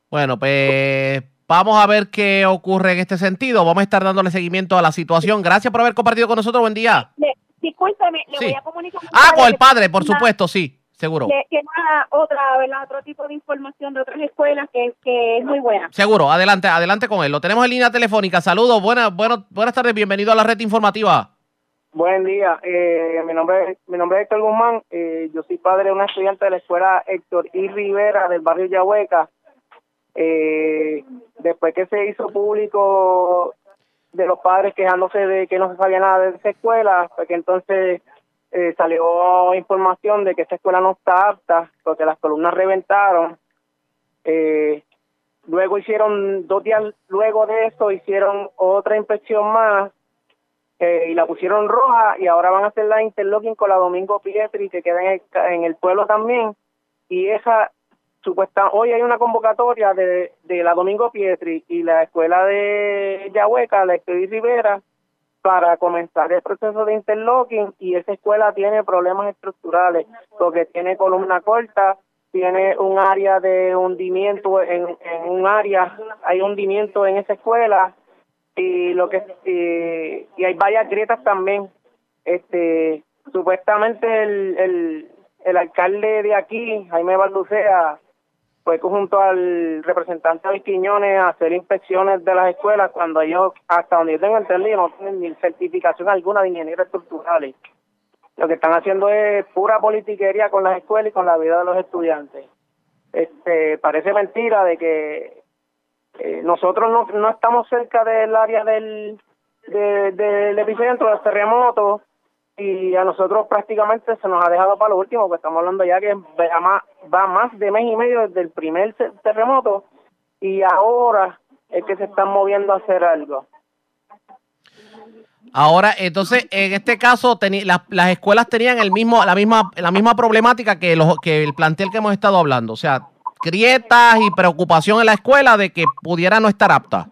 Bueno, pues vamos a ver qué ocurre en este sentido. Vamos a estar dándole seguimiento a la situación. Gracias por haber compartido con nosotros. Buen día. Le, discúlpeme, le Sí. voy a comunicar. Ah, con el padre, por una- supuesto, sí, seguro. que una otra, ¿verdad? Otro tipo de información de otras escuelas que, que es muy buena. Seguro, adelante, adelante con él. Lo tenemos en línea telefónica. Saludos, buenas, buenas, buenas tardes, bienvenido a la red informativa. Buen día, eh, mi nombre es Héctor Guzmán, eh, yo soy padre de una estudiante de la escuela Héctor I. Rivera del barrio Yahueca. Eh, después que se hizo público de los padres quejándose de que no se sabía nada de esa escuela, pues que entonces salió información de que esa escuela no está apta porque las columnas reventaron. Luego hicieron, dos días luego de eso, hicieron otra inspección más eh, y la pusieron roja y ahora van a hacer la interlocking con la Domingo Pietri que queda en el, pueblo también. Y esa supuesta hoy hay una convocatoria de, de la Domingo Pietri y la escuela de Yahueca, la Escuela Rivera para comenzar el proceso de interlocking y esa escuela tiene problemas estructurales porque tiene columna corta, tiene un área de hundimiento en, en un área, hay hundimiento en esa escuela y lo que y, hay varias grietas también. Este supuestamente el, el, el alcalde de aquí Jaime Balducea fue junto al representante de Quiñones a hacer inspecciones de las escuelas cuando ellos hasta donde yo tengo entendido no tienen ni certificación alguna de ingenieros estructurales. Lo que están haciendo es pura politiquería con las escuelas y con la vida de los estudiantes. Este parece mentira de que eh, nosotros no, no estamos cerca del área del, de- del epicentro del terremoto y a nosotros prácticamente se nos ha dejado para lo último, porque estamos hablando ya que va más, va más de mes y medio desde el primer terremoto y ahora es que se están moviendo a hacer algo. Ahora, entonces, en este caso, las, las escuelas tenían el mismo, la misma, la misma problemática que, los, que el plantel que hemos estado hablando. O sea, grietas y preocupación en la escuela de que pudiera no estar apta.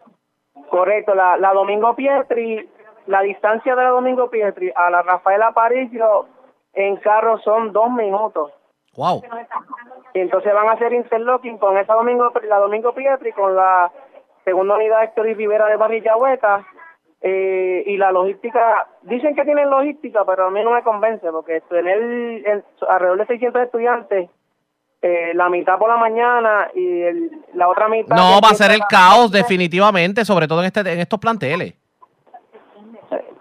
Correcto, la, la Domingo Pietri, la distancia de la Domingo Pietri a la Rafael Aparicio en carro son dos minutos. Wow. Y entonces van a hacer interlocking con esa Domingo, la Domingo Pietri, con la segunda unidad Héctor y Rivera de Barrilla Hueca. Eh, y la logística, dicen que tienen logística, pero a mí no me convence, porque tener en- alrededor de 600 estudiantes, eh, la mitad por la mañana y el- la otra mitad... No, va a ser el caos definitivamente, sobre todo en, este, en estos planteles.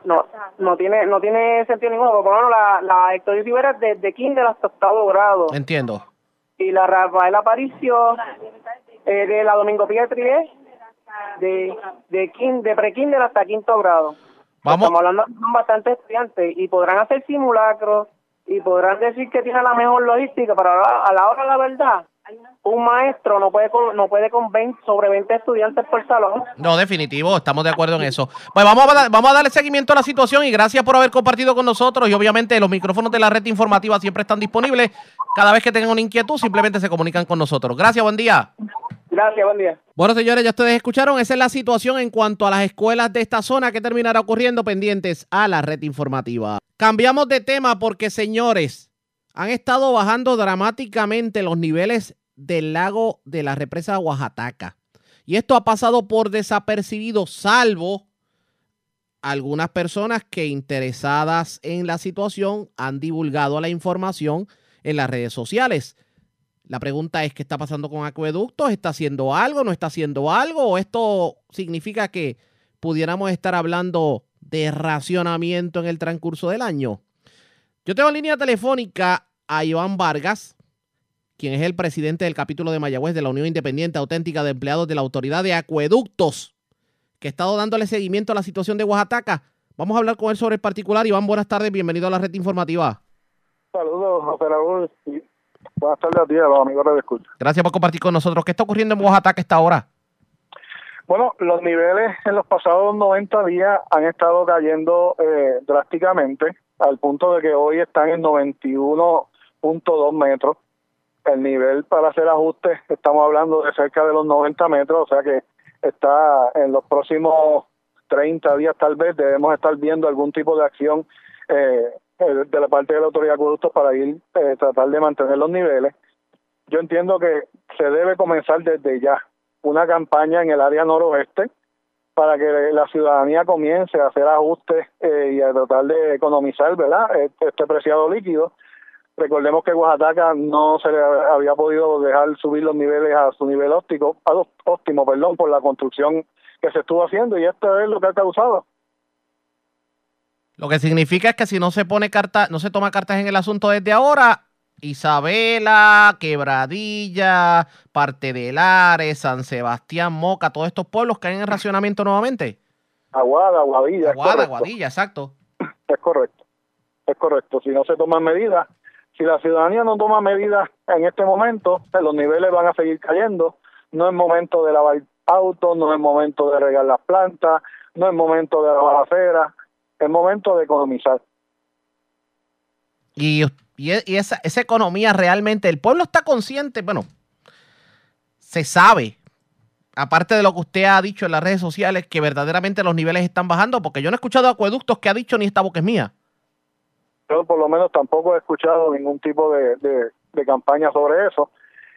No, no tiene no tiene sentido ninguno, porque por lo menos la, la Héctor y Rivera es desde kinder hasta octavo grado. Entiendo. y la Rafael Aparicio eh, de la Domingo Pietri de de, kin- de pre-kinder hasta quinto grado. Vamos. Estamos hablando son bastantes estudiantes y podrán hacer simulacros y podrán decir que tiene la mejor logística, pero a la, hora de la verdad, un maestro no puede no puede con 20, sobre 20 estudiantes por salón. No, definitivo, estamos de acuerdo en eso. Pues vamos a, vamos a darle seguimiento a la situación y gracias por haber compartido con nosotros. Y obviamente los micrófonos de la red informativa siempre están disponibles. Cada vez que tengan una inquietud, simplemente se comunican con nosotros. Gracias, buen día. Gracias. Buen día. Bueno, señores, ya ustedes escucharon, esa es la situación en cuanto a las escuelas de esta zona que terminará ocurriendo pendientes a la red informativa. Cambiamos de tema porque, señores, han estado bajando dramáticamente los niveles del lago de la represa Oaxaca. Y esto ha pasado por desapercibido, salvo algunas personas que interesadas en la situación han divulgado la información en las redes sociales. La pregunta es, ¿qué está pasando con Acueductos? ¿Está haciendo algo? ¿No está haciendo algo? ¿O esto significa que pudiéramos estar hablando de racionamiento en el transcurso del año? Yo tengo en línea telefónica a Iván Vargas, quien es el presidente del capítulo de Mayagüez de la Unión Independiente Auténtica de Empleados de la Autoridad de Acueductos, que ha estado dándole seguimiento a la situación de Oaxaca. Vamos a hablar con él sobre el particular. Iván, buenas tardes, bienvenido a la red informativa. Saludos, José. Buenas tardes a ti, a los amigos de escucha. Gracias por compartir con nosotros. ¿Qué está ocurriendo en Oaxaca a esta hora? Bueno, los niveles en los pasados 90 días han estado cayendo eh, drásticamente, al punto de que hoy están en 91.2 metros. El nivel para hacer ajustes, estamos hablando de cerca de los 90 metros, o sea que está en los próximos 30 días tal vez debemos estar viendo algún tipo de acción eh, eh, de la parte de la autoridad de acueductos para ir eh, tratar de mantener los niveles. Yo entiendo que se debe comenzar desde ya una campaña en el área noroeste para que la ciudadanía comience a hacer ajustes eh, y a tratar de economizar, ¿verdad? Este, este preciado líquido. Recordemos que Oaxaca no se le había podido dejar subir los niveles a su nivel óptico, a óptimo, perdón, por la construcción que se estuvo haciendo y esto es lo que ha causado. Lo que significa es que si no se pone carta, no se toma cartas en el asunto desde ahora, Isabela, Quebradilla, Parte de Lares, San Sebastián, Moca, todos estos pueblos caen en racionamiento nuevamente. Aguada, Aguadilla. Aguada. Aguadilla, exacto. Es correcto, es correcto. Si no se toman medidas, si la ciudadanía no toma medidas en este momento, pues los niveles van a seguir cayendo. No es momento de lavar autos, no es momento de regar las plantas, no es momento de lavar aceras, es momento de economizar. Y, y, y esa, esa economía realmente, el pueblo está consciente, bueno, se sabe, aparte de lo que usted ha dicho en las redes sociales, que verdaderamente los niveles están bajando, porque yo no he escuchado acueductos que ha dicho ni esta boca es mía. Yo por lo menos tampoco he escuchado ningún tipo de, de, de campaña sobre eso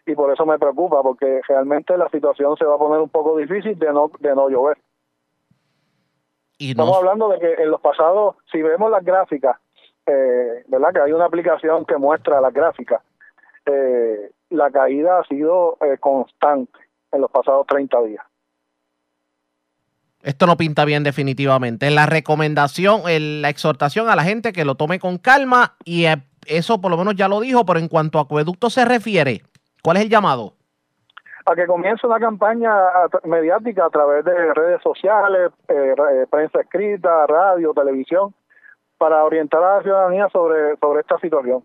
y por eso me preocupa, porque realmente la situación se va a poner un poco difícil de no, de no llover. Y Estamos no, hablando de que en los pasados, si vemos las gráficas, eh, ¿verdad? Que hay una aplicación que muestra las gráficas. eh, la caída ha sido eh, constante en los pasados 30 días. esto no pinta bien definitivamente. La recomendación, el- la exhortación a la gente que lo tome con calma y eso por lo menos ya lo dijo, pero en cuanto a acueducto se refiere, ¿cuál es el llamado? A que comience una campaña mediática a través de redes sociales, eh, eh, prensa escrita, radio, televisión, para orientar a la ciudadanía sobre, sobre esta situación.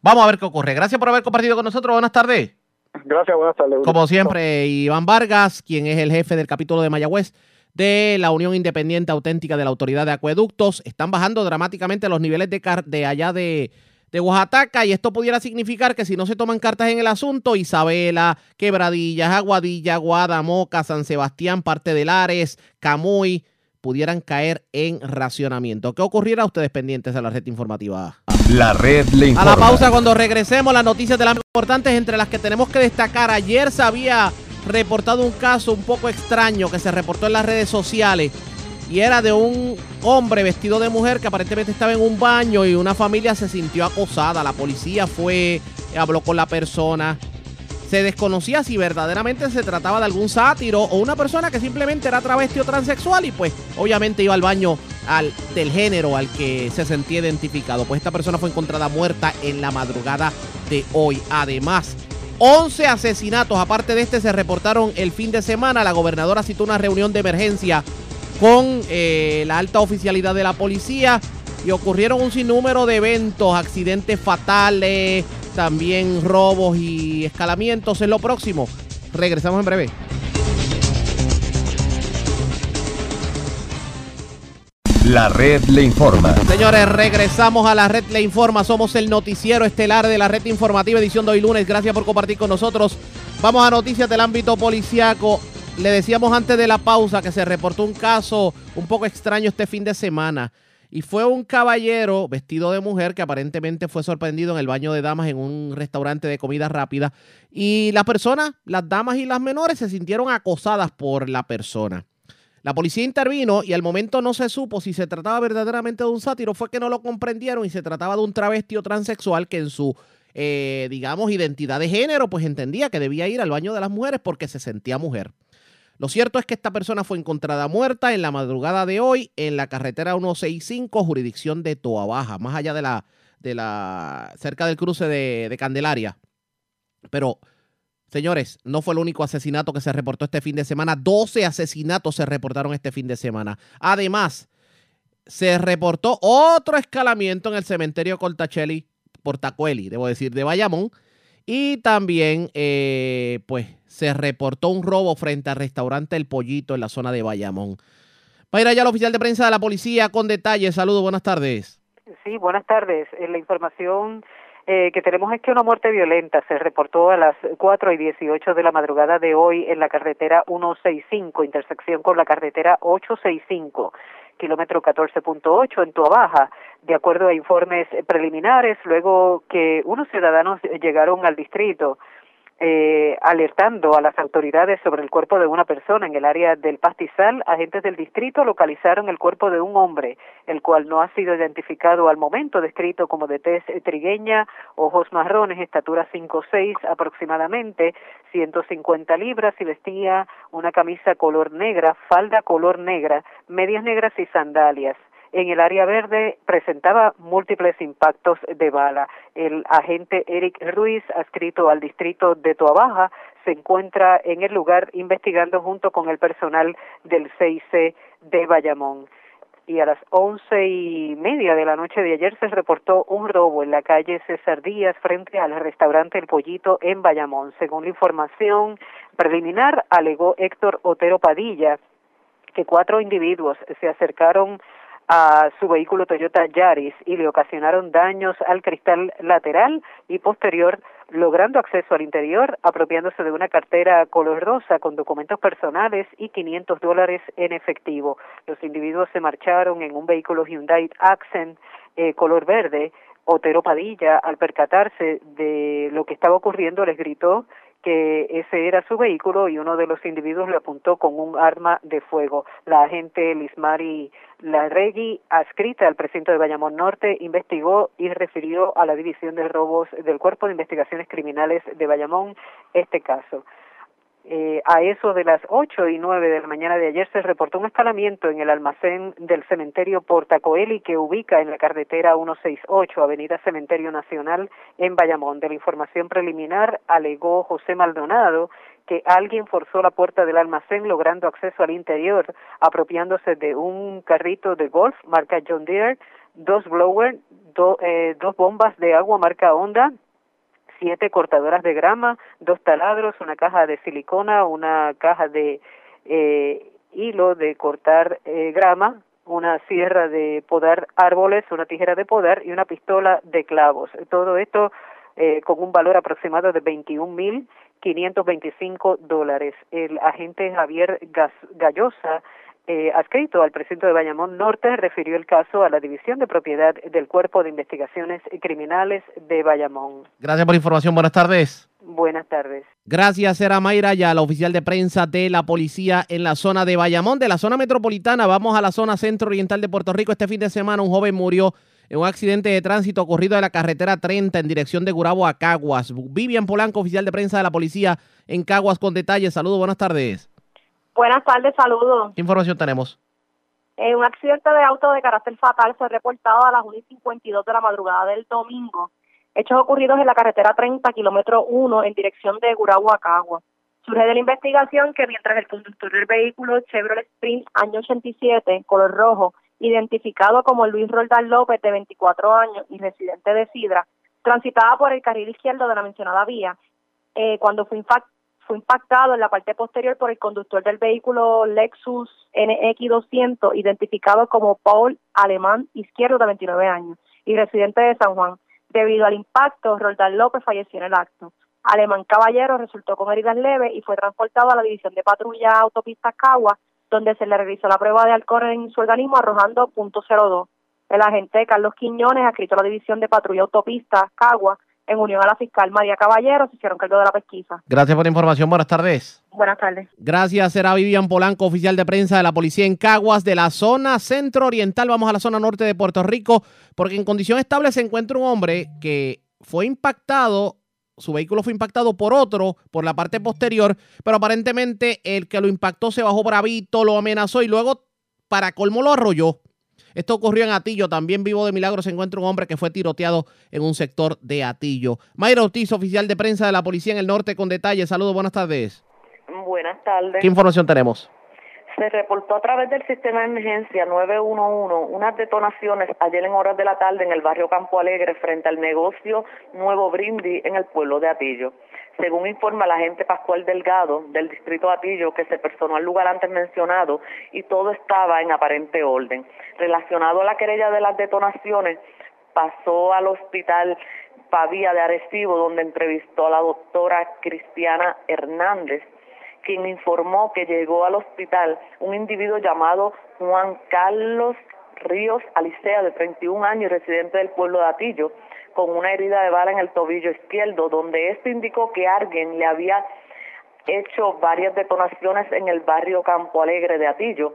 Vamos a ver qué ocurre. Gracias por haber compartido con nosotros. Buenas tardes. Gracias, buenas tardes. Como siempre, Iván Vargas, quien es el jefe del capítulo de Mayagüez de la Unión Independiente Auténtica de la Autoridad de Acueductos, están bajando dramáticamente los niveles de, car- de allá de, de Oaxaca y esto pudiera significar que si no se toman cartas en el asunto, Isabela, Quebradillas, Aguadilla, Guada, Moca, San Sebastián, parte de Lares, Camuy, pudieran caer en racionamiento. ¿Qué ocurriera? Ustedes pendientes de la red informativa. La red le A informa. la pausa cuando regresemos las noticias de las importantes entre las que tenemos que destacar. Ayer se había reportado un caso un poco extraño que se reportó en las redes sociales y era de un hombre vestido de mujer que aparentemente estaba en un baño y una familia se sintió acosada. La policía fue, habló con la persona. Se desconocía si verdaderamente se trataba de algún sátiro o una persona que simplemente era travesti o transexual y pues obviamente iba al baño al, del género al que se sentía identificado. Pues esta persona fue encontrada muerta en la madrugada de hoy. Además, 11 asesinatos, aparte de este, se reportaron el fin de semana. La gobernadora citó una reunión de emergencia con eh, la alta oficialidad de la policía y ocurrieron un sinnúmero de eventos, accidentes fatales, también robos y escalamientos en lo próximo. Regresamos en breve. La red le informa. Señores, regresamos a la red Le Informa. Somos el noticiero estelar de la red informativa edición de hoy lunes. Gracias por compartir con nosotros Vamos a noticias del ámbito policiaco. Le decíamos antes de la pausa que se reportó un caso un poco extraño este fin de semana. Y fue un caballero vestido de mujer que aparentemente fue sorprendido en el baño de damas en un restaurante de comida rápida. Y las personas, las damas y las menores, se sintieron acosadas por la persona. La policía intervino y al momento no se supo si se trataba verdaderamente de un sátiro. Fue que no lo comprendieron y se trataba de un travesti o transexual que en su, eh, digamos, identidad de género, pues entendía que debía ir al baño de las mujeres porque se sentía mujer. Lo cierto es que esta persona fue encontrada muerta en la madrugada de hoy en la carretera 165, jurisdicción de Toa Baja, más allá de la, de la, cerca del cruce de, de Candelaria. Pero, señores, no fue el único asesinato que se reportó este fin de semana. 12 asesinatos se reportaron este fin de semana. Además, se reportó otro escalamiento en el cementerio Cortachelli, Portacueli, debo decir, de Bayamón. Y también, eh, pues, se reportó un robo frente al restaurante El Pollito en la zona de Bayamón. Va a ir allá oficial de prensa de la policía con detalles. Saludos, buenas tardes. Sí, buenas tardes. Eh, La información eh, que tenemos es que una muerte violenta se reportó a las 4 y 18 de la madrugada de hoy en la carretera 165, intersección con la carretera 865 kilómetro 14.8 en Tua Baja, de acuerdo a informes preliminares, luego que unos ciudadanos llegaron al distrito eh, alertando a las autoridades sobre el cuerpo de una persona en el área del pastizal, agentes del distrito localizaron el cuerpo de un hombre, el cual no ha sido identificado al momento, descrito como de tez trigueña, ojos marrones, estatura 5'6 aproximadamente, 150 libras y vestía una camisa color negra, falda color negra, medias negras y sandalias en el área verde presentaba múltiples impactos de bala. El agente Eric Ruiz, adscrito al distrito de Toabaja, se encuentra en el lugar investigando junto con el personal del CIC de Bayamón. Y a las once y media de la noche de ayer se reportó un robo en la calle César Díaz frente al restaurante El Pollito en Bayamón. Según la información preliminar, alegó Héctor Otero Padilla que cuatro individuos se acercaron a su vehículo Toyota Yaris y le ocasionaron daños al cristal lateral y posterior, logrando acceso al interior, apropiándose de una cartera color rosa con documentos personales y 500 dólares en efectivo. Los individuos se marcharon en un vehículo Hyundai Accent eh, color verde. Otero Padilla, al percatarse de lo que estaba ocurriendo, les gritó que ese era su vehículo y uno de los individuos le apuntó con un arma de fuego. La agente Lismari Larregui, adscrita al presidente de Bayamón Norte, investigó y refirió a la División de Robos del Cuerpo de Investigaciones Criminales de Bayamón este caso. Eh, a eso de las ocho y nueve de la mañana de ayer se reportó un escalamiento en el almacén del cementerio Portacoeli que ubica en la carretera 168, Avenida Cementerio Nacional en Bayamón. De la información preliminar alegó José Maldonado que alguien forzó la puerta del almacén logrando acceso al interior, apropiándose de un carrito de golf marca John Deere, dos blowers, do, eh, dos bombas de agua marca Honda, siete cortadoras de grama, dos taladros, una caja de silicona, una caja de eh, hilo de cortar eh, grama, una sierra de podar árboles, una tijera de podar y una pistola de clavos. Todo esto eh, con un valor aproximado de 21 mil 525 dólares. El agente Javier Gallosa eh, adscrito al presidente de Bayamón Norte, refirió el caso a la División de Propiedad del Cuerpo de Investigaciones Criminales de Bayamón. Gracias por la información. Buenas tardes. Buenas tardes. Gracias, era Mayra, ya la oficial de prensa de la policía en la zona de Bayamón, de la zona metropolitana. Vamos a la zona centro-oriental de Puerto Rico. Este fin de semana un joven murió en un accidente de tránsito ocurrido en la carretera 30 en dirección de Gurabo a Caguas. Vivian Polanco, oficial de prensa de la policía en Caguas, con detalles. Saludos, buenas tardes. Buenas tardes, saludos. ¿Qué información tenemos? Eh, un accidente de auto de carácter fatal fue reportado a las 1 y 52 de la madrugada del domingo. Hechos ocurridos en la carretera 30, kilómetro 1, en dirección de Gurabo a Cagua. Surge de la investigación que mientras el conductor del vehículo Chevrolet Sprint año 87, color rojo, identificado como Luis Roldán López, de 24 años y residente de Sidra, transitaba por el carril izquierdo de la mencionada vía, eh, cuando fue, fue impactado en la parte posterior por el conductor del vehículo Lexus NX200, identificado como Paul Alemán Izquierdo, de 29 años y residente de San Juan. Debido al impacto, Roldán López falleció en el acto. Alemán Caballero resultó con heridas leves y fue transportado a la división de patrulla autopistas Cagua, donde se le realizó la prueba de alcohol en su organismo arrojando .02. El agente Carlos Quiñones, adscrito a la división de patrulla autopistas Cagua, en unión a la fiscal María Caballero, se hicieron cargo de la pesquisa. Gracias por la información. Buenas tardes. Buenas tardes. Gracias, será Vivian Polanco, oficial de prensa de la policía en Caguas, de la zona centro-oriental. Vamos a la zona norte de Puerto Rico, porque en condición estable se encuentra un hombre que fue impactado, su vehículo fue impactado por otro, por la parte posterior, pero aparentemente el que lo impactó se bajó bravito, lo amenazó y luego, para colmo, lo arrolló. Esto ocurrió en Atillo. También vivo de milagro se encuentra un hombre que fue tiroteado en un sector de Atillo. Mayra Ortiz, oficial de prensa de la policía en el norte, con detalles. Saludos, buenas tardes. Buenas tardes. ¿Qué información tenemos? Se reportó a través del sistema de emergencia 911 unas detonaciones ayer en horas de la tarde en el barrio Campo Alegre frente al negocio Nuevo Brindis en el pueblo de Atillo. Según informa la agente Pascual Delgado del distrito Atillo, que se personó al lugar antes mencionado y todo estaba en aparente orden. Relacionado a la querella de las detonaciones, pasó al hospital Pavía de Arecibo, donde entrevistó a la doctora Cristiana Hernández, quien informó que llegó al hospital un individuo llamado Juan Carlos Ríos Alicea, de 31 años, residente del pueblo de Atillo, con una herida de bala en el tobillo izquierdo, donde esto indicó que alguien le había hecho varias detonaciones en el barrio Campo Alegre de Atillo.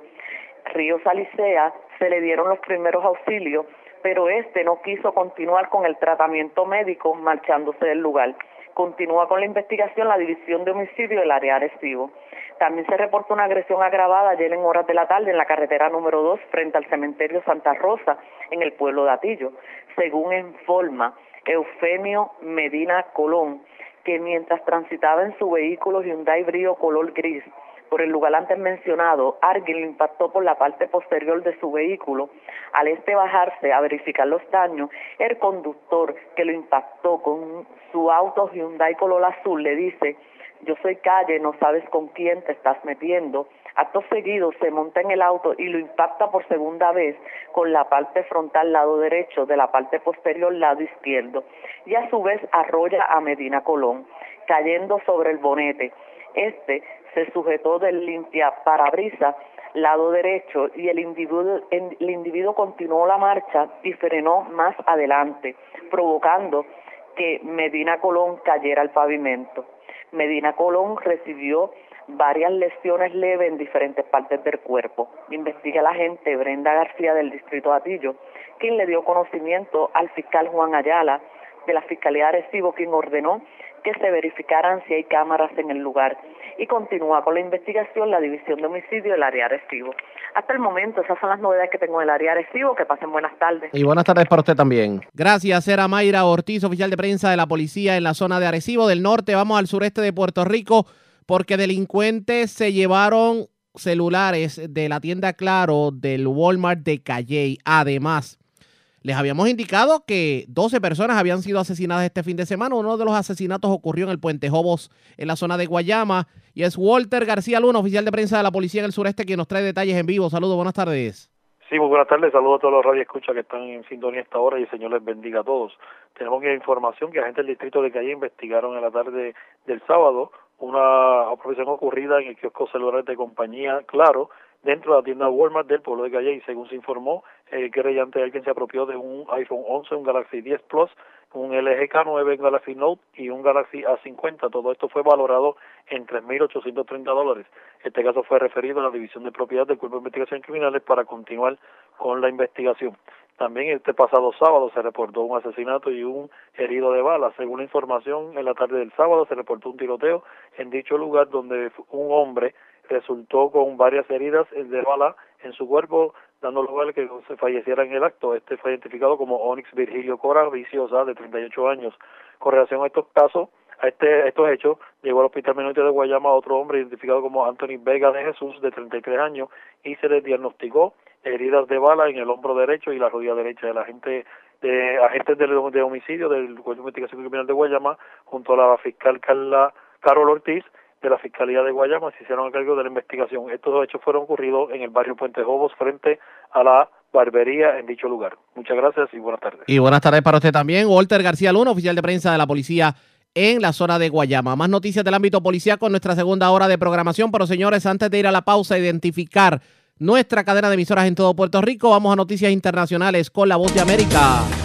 Ríos Alicea se le dieron los primeros auxilios, pero este no quiso continuar con el tratamiento médico marchándose del lugar. Continúa con la investigación la División de Homicidio del área Arecibo. También se reportó una agresión agravada ayer en horas de la tarde en la carretera número 2 frente al cementerio Santa Rosa en el pueblo de Atillo. Según informa Eufemio Medina Colón, que mientras transitaba en su vehículo Hyundai Brio color gris por el lugar antes mencionado, alguien lo impactó por la parte posterior de su vehículo. Al este bajarse a verificar los daños, el conductor que lo impactó con su auto Hyundai color azul le dice, yo soy calle, no sabes con quién te estás metiendo. Acto seguido se monta en el auto y lo impacta por segunda vez con la parte frontal lado derecho de la parte posterior lado izquierdo y a su vez arrolla a Medina Colón, cayendo sobre el bonete. Este se sujetó del limpia parabrisas lado derecho y el individuo, el individuo continuó la marcha y frenó más adelante, provocando que Medina Colón cayera al pavimento. Medina Colón recibió varias lesiones leves en diferentes partes del cuerpo. Investiga la agente Brenda García del Distrito Atillo, quien le dio conocimiento al fiscal Juan Ayala de la Fiscalía de quien ordenó que se verificaran si hay cámaras en el lugar y continúa con la investigación la División de Homicidio del área de Arecibo. Hasta el momento, esas son las novedades que tengo en el área de Arecibo. Que pasen buenas tardes. Y buenas tardes para usted también. Gracias, era Mayra Ortiz, oficial de prensa de la policía en la zona de Arecibo del norte. Vamos al sureste de Puerto Rico porque delincuentes se llevaron celulares de la tienda Claro del Walmart de Calley. Además, les habíamos indicado que 12 personas habían sido asesinadas este fin de semana. Uno de los asesinatos ocurrió en el Puente Jobos, en la zona de Guayama. Y es Walter García Luna, oficial de prensa de la policía en el sureste, quien nos trae detalles en vivo. Saludos, buenas tardes. Sí, muy buenas tardes. Saludos a todos los radioescuchas que están en sintonía esta hora y el Señor les bendiga a todos. Tenemos información que agentes del distrito de Calle investigaron en la tarde del sábado una operación ocurrida en el kiosco celular de compañía Claro, dentro de la tienda Walmart del pueblo de Calle y según se informó, el querellante alguien se apropió de un iPhone 11, un Galaxy 10 Plus, un LG K9, un Galaxy Note y un Galaxy A50. Todo esto fue valorado en 3.830 dólares. Este caso fue referido a la División de Propiedad del Cuerpo de Investigación Criminales para continuar con la investigación. También este pasado sábado se reportó un asesinato y un herido de bala. Según la información, en la tarde del sábado se reportó un tiroteo en dicho lugar donde un hombre resultó con varias heridas de bala en su cuerpo, dando lugar a que se falleciera en el acto. Este fue identificado como Onyx Virgilio Cora Viciosa, de 38 años. Con relación a estos casos, a, este, estos hechos, llegó al Hospital Menonite de Guayama otro hombre identificado como Anthony Vega de Jesús, de 33 años, y se le diagnosticó heridas de bala en el hombro derecho y la rodilla derecha. El agente de agentes de, de homicidio del Cuerpo de Investigación Criminal de Guayama, junto a la fiscal Carla Carol Ortiz, de la Fiscalía de Guayama se hicieron a cargo de la investigación. Estos dos hechos fueron ocurridos en el barrio Puente Jobos frente a la barbería en dicho lugar. Muchas gracias y buenas tardes. Y buenas tardes para usted también. Walter García Luna, oficial de prensa de la policía en la zona de Guayama. Más noticias del ámbito policial con nuestra segunda hora de programación. Pero señores, antes de ir a la pausa, identificar nuestra cadena de emisoras en todo Puerto Rico, vamos a noticias internacionales con la voz de América.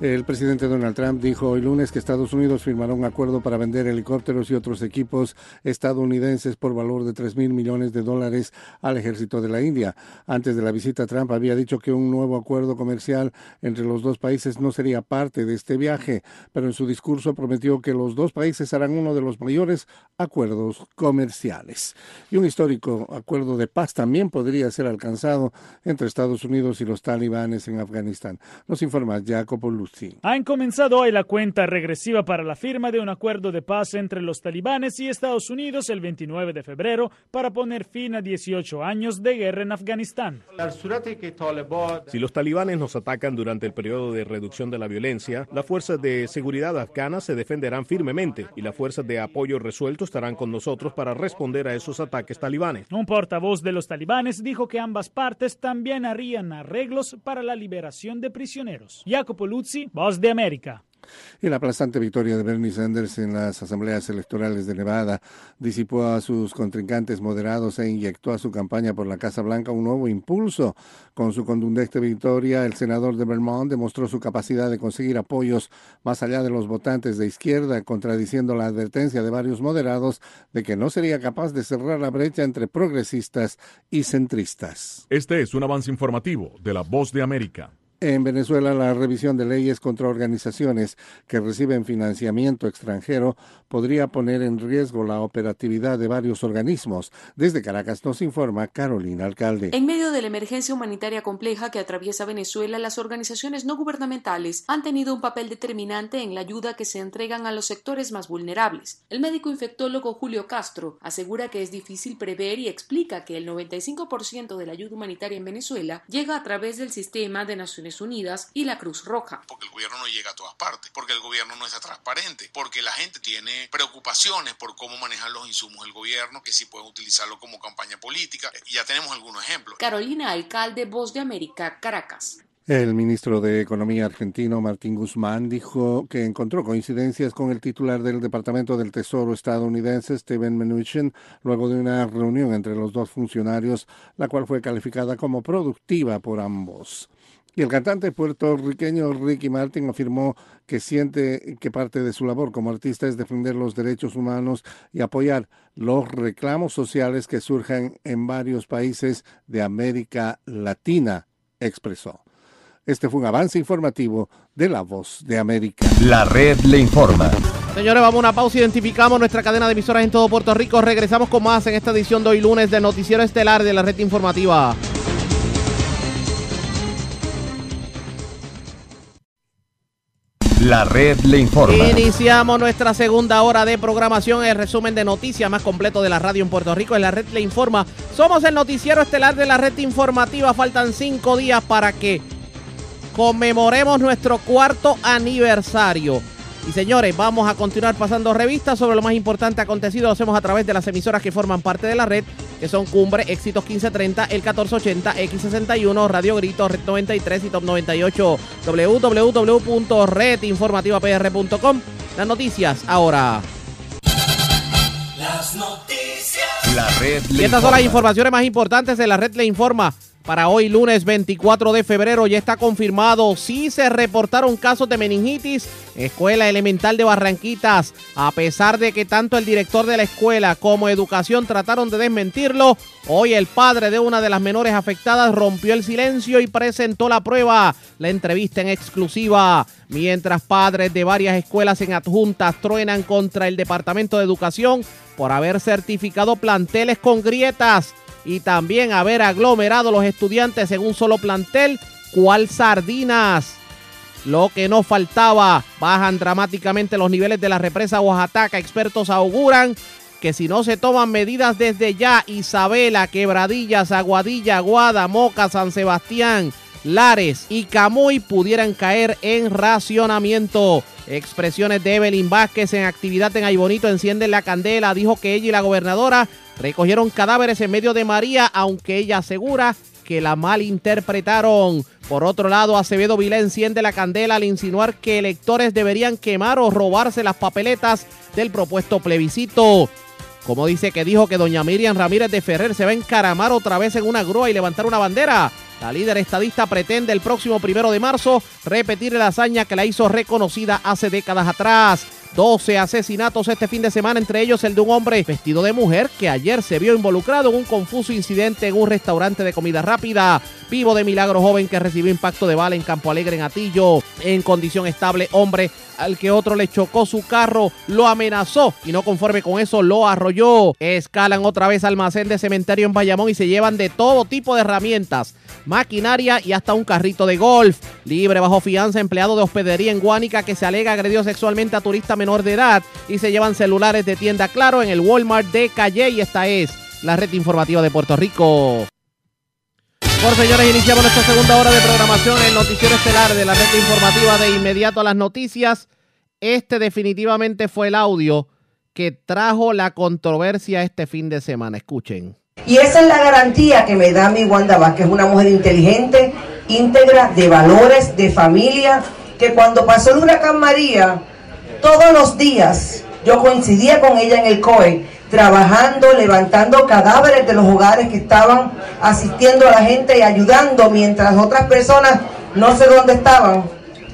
El presidente Donald Trump dijo hoy lunes que Estados Unidos firmará un acuerdo para vender helicópteros y otros equipos estadounidenses por valor de 3 mil millones de dólares al ejército de la India. Antes de la visita, Trump había dicho que un nuevo acuerdo comercial entre los dos países no sería parte de este viaje, pero en su discurso prometió que los dos países harán uno de los mayores acuerdos comerciales. Y un histórico acuerdo de paz también podría ser alcanzado entre Estados Unidos y los talibanes en Afganistán. Nos informa Jacopo Luz. Han comenzado hoy la cuenta regresiva para la firma de un acuerdo de paz entre los talibanes y Estados Unidos el 29 de febrero para poner fin a 18 años de guerra en Afganistán. Si los talibanes nos atacan durante el periodo de reducción de la violencia, las fuerzas de seguridad afganas se defenderán firmemente y las fuerzas de apoyo resuelto estarán con nosotros para responder a esos ataques talibanes. Un portavoz de los talibanes dijo que ambas partes también harían arreglos para la liberación de prisioneros. Jacopo Luzzi Voz de América. Y la aplastante victoria de Bernie Sanders en las asambleas electorales de Nevada disipó a sus contrincantes moderados e inyectó a su campaña por la Casa Blanca un nuevo impulso. Con su contundente victoria, el senador de Vermont demostró su capacidad de conseguir apoyos más allá de los votantes de izquierda, contradiciendo la advertencia de varios moderados de que no sería capaz de cerrar la brecha entre progresistas y centristas. Este es un avance informativo de la Voz de América. En Venezuela, la revisión de leyes contra organizaciones que reciben financiamiento extranjero podría poner en riesgo la operatividad de varios organismos. Desde Caracas nos informa Carolina Alcalde. En medio de la emergencia humanitaria compleja que atraviesa Venezuela, las organizaciones no gubernamentales han tenido un papel determinante en la ayuda que se entregan a los sectores más vulnerables. El médico infectólogo Julio Castro asegura que es difícil prever y explica que el 95% de la ayuda humanitaria en Venezuela llega a través del sistema de Naciones Unidas y la Cruz Roja. Porque el gobierno no llega a todas partes, porque el gobierno no está transparente, porque la gente tiene preocupaciones por cómo manejar los insumos del gobierno, que si pueden utilizarlo como campaña política. Y ya tenemos algunos ejemplos. Carolina Alcalde, Voz de América, Caracas. El ministro de Economía argentino, Martín Guzmán, dijo que encontró coincidencias con el titular del Departamento del Tesoro estadounidense, Steven Mnuchin, luego de una reunión entre los dos funcionarios, la cual fue calificada como productiva por ambos. Y el cantante puertorriqueño Ricky Martin afirmó que siente que parte de su labor como artista es defender los derechos humanos y apoyar los reclamos sociales que surjan en varios países de América Latina, expresó. Este fue un avance informativo de La Voz de América. La red le informa. Señores, vamos a una pausa. Identificamos nuestra cadena de emisoras en todo Puerto Rico. Regresamos con más en esta edición de hoy lunes del Noticiero Estelar de la Red Informativa. La red le informa. Iniciamos nuestra segunda hora de programación, el resumen de noticias más completo de la radio en Puerto Rico. En la red le informa. Somos el noticiero estelar de la red informativa. Faltan cinco días para que conmemoremos nuestro cuarto aniversario. Y señores, vamos a continuar pasando revistas sobre lo más importante acontecido. Lo hacemos a través de las emisoras que forman parte de la red, que son Cumbre, Éxitos 1530, El 1480, X61, Radio Grito, Red 93 y Top 98. www.redinformativapr.com. Las noticias ahora. Las noticias. La red le Y estas son las informaciones más importantes de la red le informa. Para hoy, lunes 24 de febrero, ya está confirmado si se reportaron casos de meningitis. Escuela Elemental de Barranquitas, a pesar de que tanto el director de la escuela como Educación trataron de desmentirlo, hoy el padre de una de las menores afectadas rompió el silencio y presentó la prueba. La entrevista en exclusiva. Mientras padres de varias escuelas en adjuntas truenan contra el Departamento de Educación por haber certificado planteles con grietas y también haber aglomerado los estudiantes en un solo plantel, cual sardinas. Lo que no faltaba, bajan dramáticamente los niveles de la represa Oaxaca. Expertos auguran que si no se toman medidas desde ya, Isabela, Quebradillas, Aguadilla, Aguada, Moca, San Sebastián, Lares y Camuy pudieran caer en racionamiento. Expresiones de Evelyn Vázquez en actividad en Aybonito encienden la candela. Dijo que ella y la gobernadora recogieron cadáveres en medio de María, aunque ella asegura que la malinterpretaron. Por otro lado, Acevedo Vilá enciende la candela al insinuar que electores deberían quemar o robarse las papeletas del propuesto plebiscito. Como dice que dijo que doña Miriam Ramírez de Ferrer se va a encaramar otra vez en una grúa y levantar una bandera. La líder estadista pretende el próximo primero de marzo repetir la hazaña que la hizo reconocida hace décadas atrás. 12 asesinatos este fin de semana, entre ellos el de un hombre vestido de mujer que ayer se vio involucrado en un confuso incidente en un restaurante de comida rápida. Vivo de milagro joven que recibió impacto de bala en Campo Alegre en Atillo. En condición estable, hombre al que otro le chocó su carro, lo amenazó y no conforme con eso lo arrolló. Escalan otra vez almacén de cementerio en Bayamón y se llevan de todo tipo de herramientas, maquinaria y hasta un carrito de golf. Libre bajo fianza empleado de hospedería en Guánica que se alega agredió sexualmente a turista menor de edad y se llevan celulares de tienda Claro en el Walmart de Calle y esta es la red informativa de Puerto Rico. Por señores, iniciamos nuestra segunda hora de programación en Noticiero Estelar de la red informativa de inmediato a las noticias. Este definitivamente fue el audio que trajo la controversia este fin de semana. Escuchen. Y esa es la garantía que me da mi Wanda Vázquez, una mujer inteligente, íntegra, de valores, de familia, que cuando pasó el huracán María, todos los días yo coincidía con ella en el COE trabajando, levantando cadáveres de los hogares que estaban asistiendo a la gente y ayudando mientras otras personas no sé dónde estaban.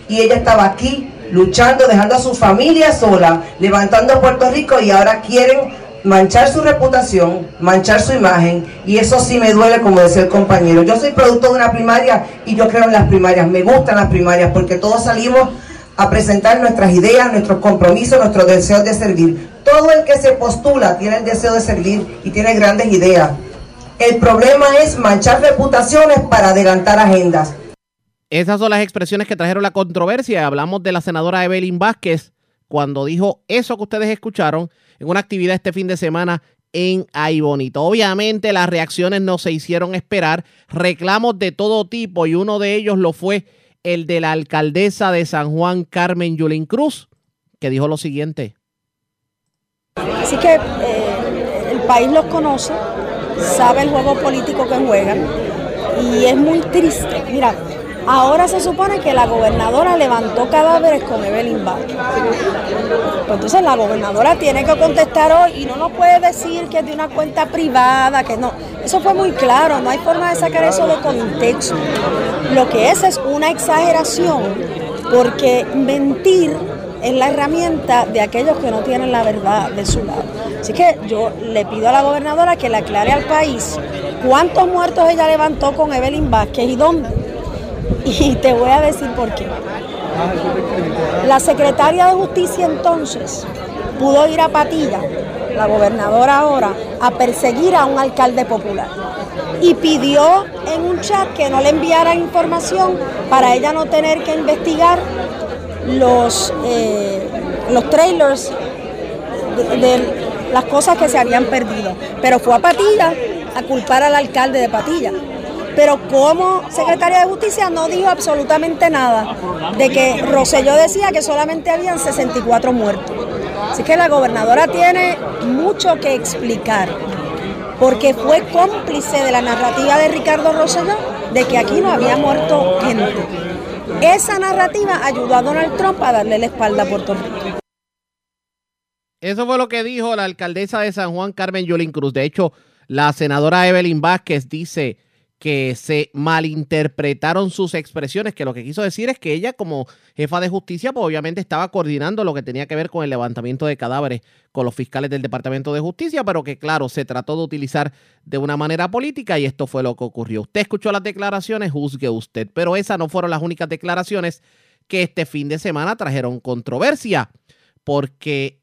Y ella estaba aquí luchando, dejando a su familia sola, levantando Puerto Rico y ahora quieren manchar su reputación, manchar su imagen y eso sí me duele como decía el compañero. Yo soy producto de una primaria y yo creo en las primarias, me gustan las primarias porque todos salimos a presentar nuestras ideas, nuestros compromisos, nuestros deseos de servir. Todo el que se postula tiene el deseo de servir y tiene grandes ideas. El problema es manchar reputaciones para adelantar agendas. Esas son las expresiones que trajeron la controversia. Hablamos de la senadora Evelyn Vázquez cuando dijo eso que ustedes escucharon en una actividad este fin de semana en Ay Bonito. Obviamente las reacciones no se hicieron esperar, reclamos de todo tipo y uno de ellos lo fue el de la alcaldesa de San Juan, Carmen Yulín Cruz, que dijo lo siguiente. Así que eh, el país los conoce, sabe el juego político que juegan y es muy triste. Mira, ahora se supone que la gobernadora levantó cadáveres con Evelyn Vázquez. Pues entonces la gobernadora tiene que contestar hoy y no nos puede decir que es de una cuenta privada, que no. Eso fue muy claro, no hay forma de sacar eso de contexto. Lo que es es una exageración porque mentir es la herramienta de aquellos que no tienen la verdad de su lado. Así que yo le pido a la gobernadora que le aclare al país cuántos muertos ella levantó con Evelyn Vázquez y dónde. Y te voy a decir por qué. La secretaria de Justicia entonces pudo ir a Patilla, la gobernadora ahora, a perseguir a un alcalde popular. Y pidió en un chat que no le enviara información para ella no tener que investigar los, eh, los trailers de, de las cosas que se habían perdido. Pero fue a Patilla a culpar al alcalde de Patilla. Pero como secretaria de Justicia no dijo absolutamente nada de que Roselló decía que solamente habían 64 muertos. Así que la gobernadora tiene mucho que explicar, porque fue cómplice de la narrativa de Ricardo Rosselló de que aquí no había muerto gente. Esa narrativa ayudó a Donald Trump a darle la espalda a Puerto Rico. Eso fue lo que dijo la alcaldesa de San Juan, Carmen Yulín Cruz. De hecho, la senadora Evelyn Vázquez dice que se malinterpretaron sus expresiones, que lo que quiso decir es que ella como jefa de justicia, pues obviamente estaba coordinando lo que tenía que ver con el levantamiento de cadáveres con los fiscales del Departamento de Justicia, pero que claro, se trató de utilizar de una manera política y esto fue lo que ocurrió. Usted escuchó las declaraciones, juzgue usted, pero esas no fueron las únicas declaraciones que este fin de semana trajeron controversia, porque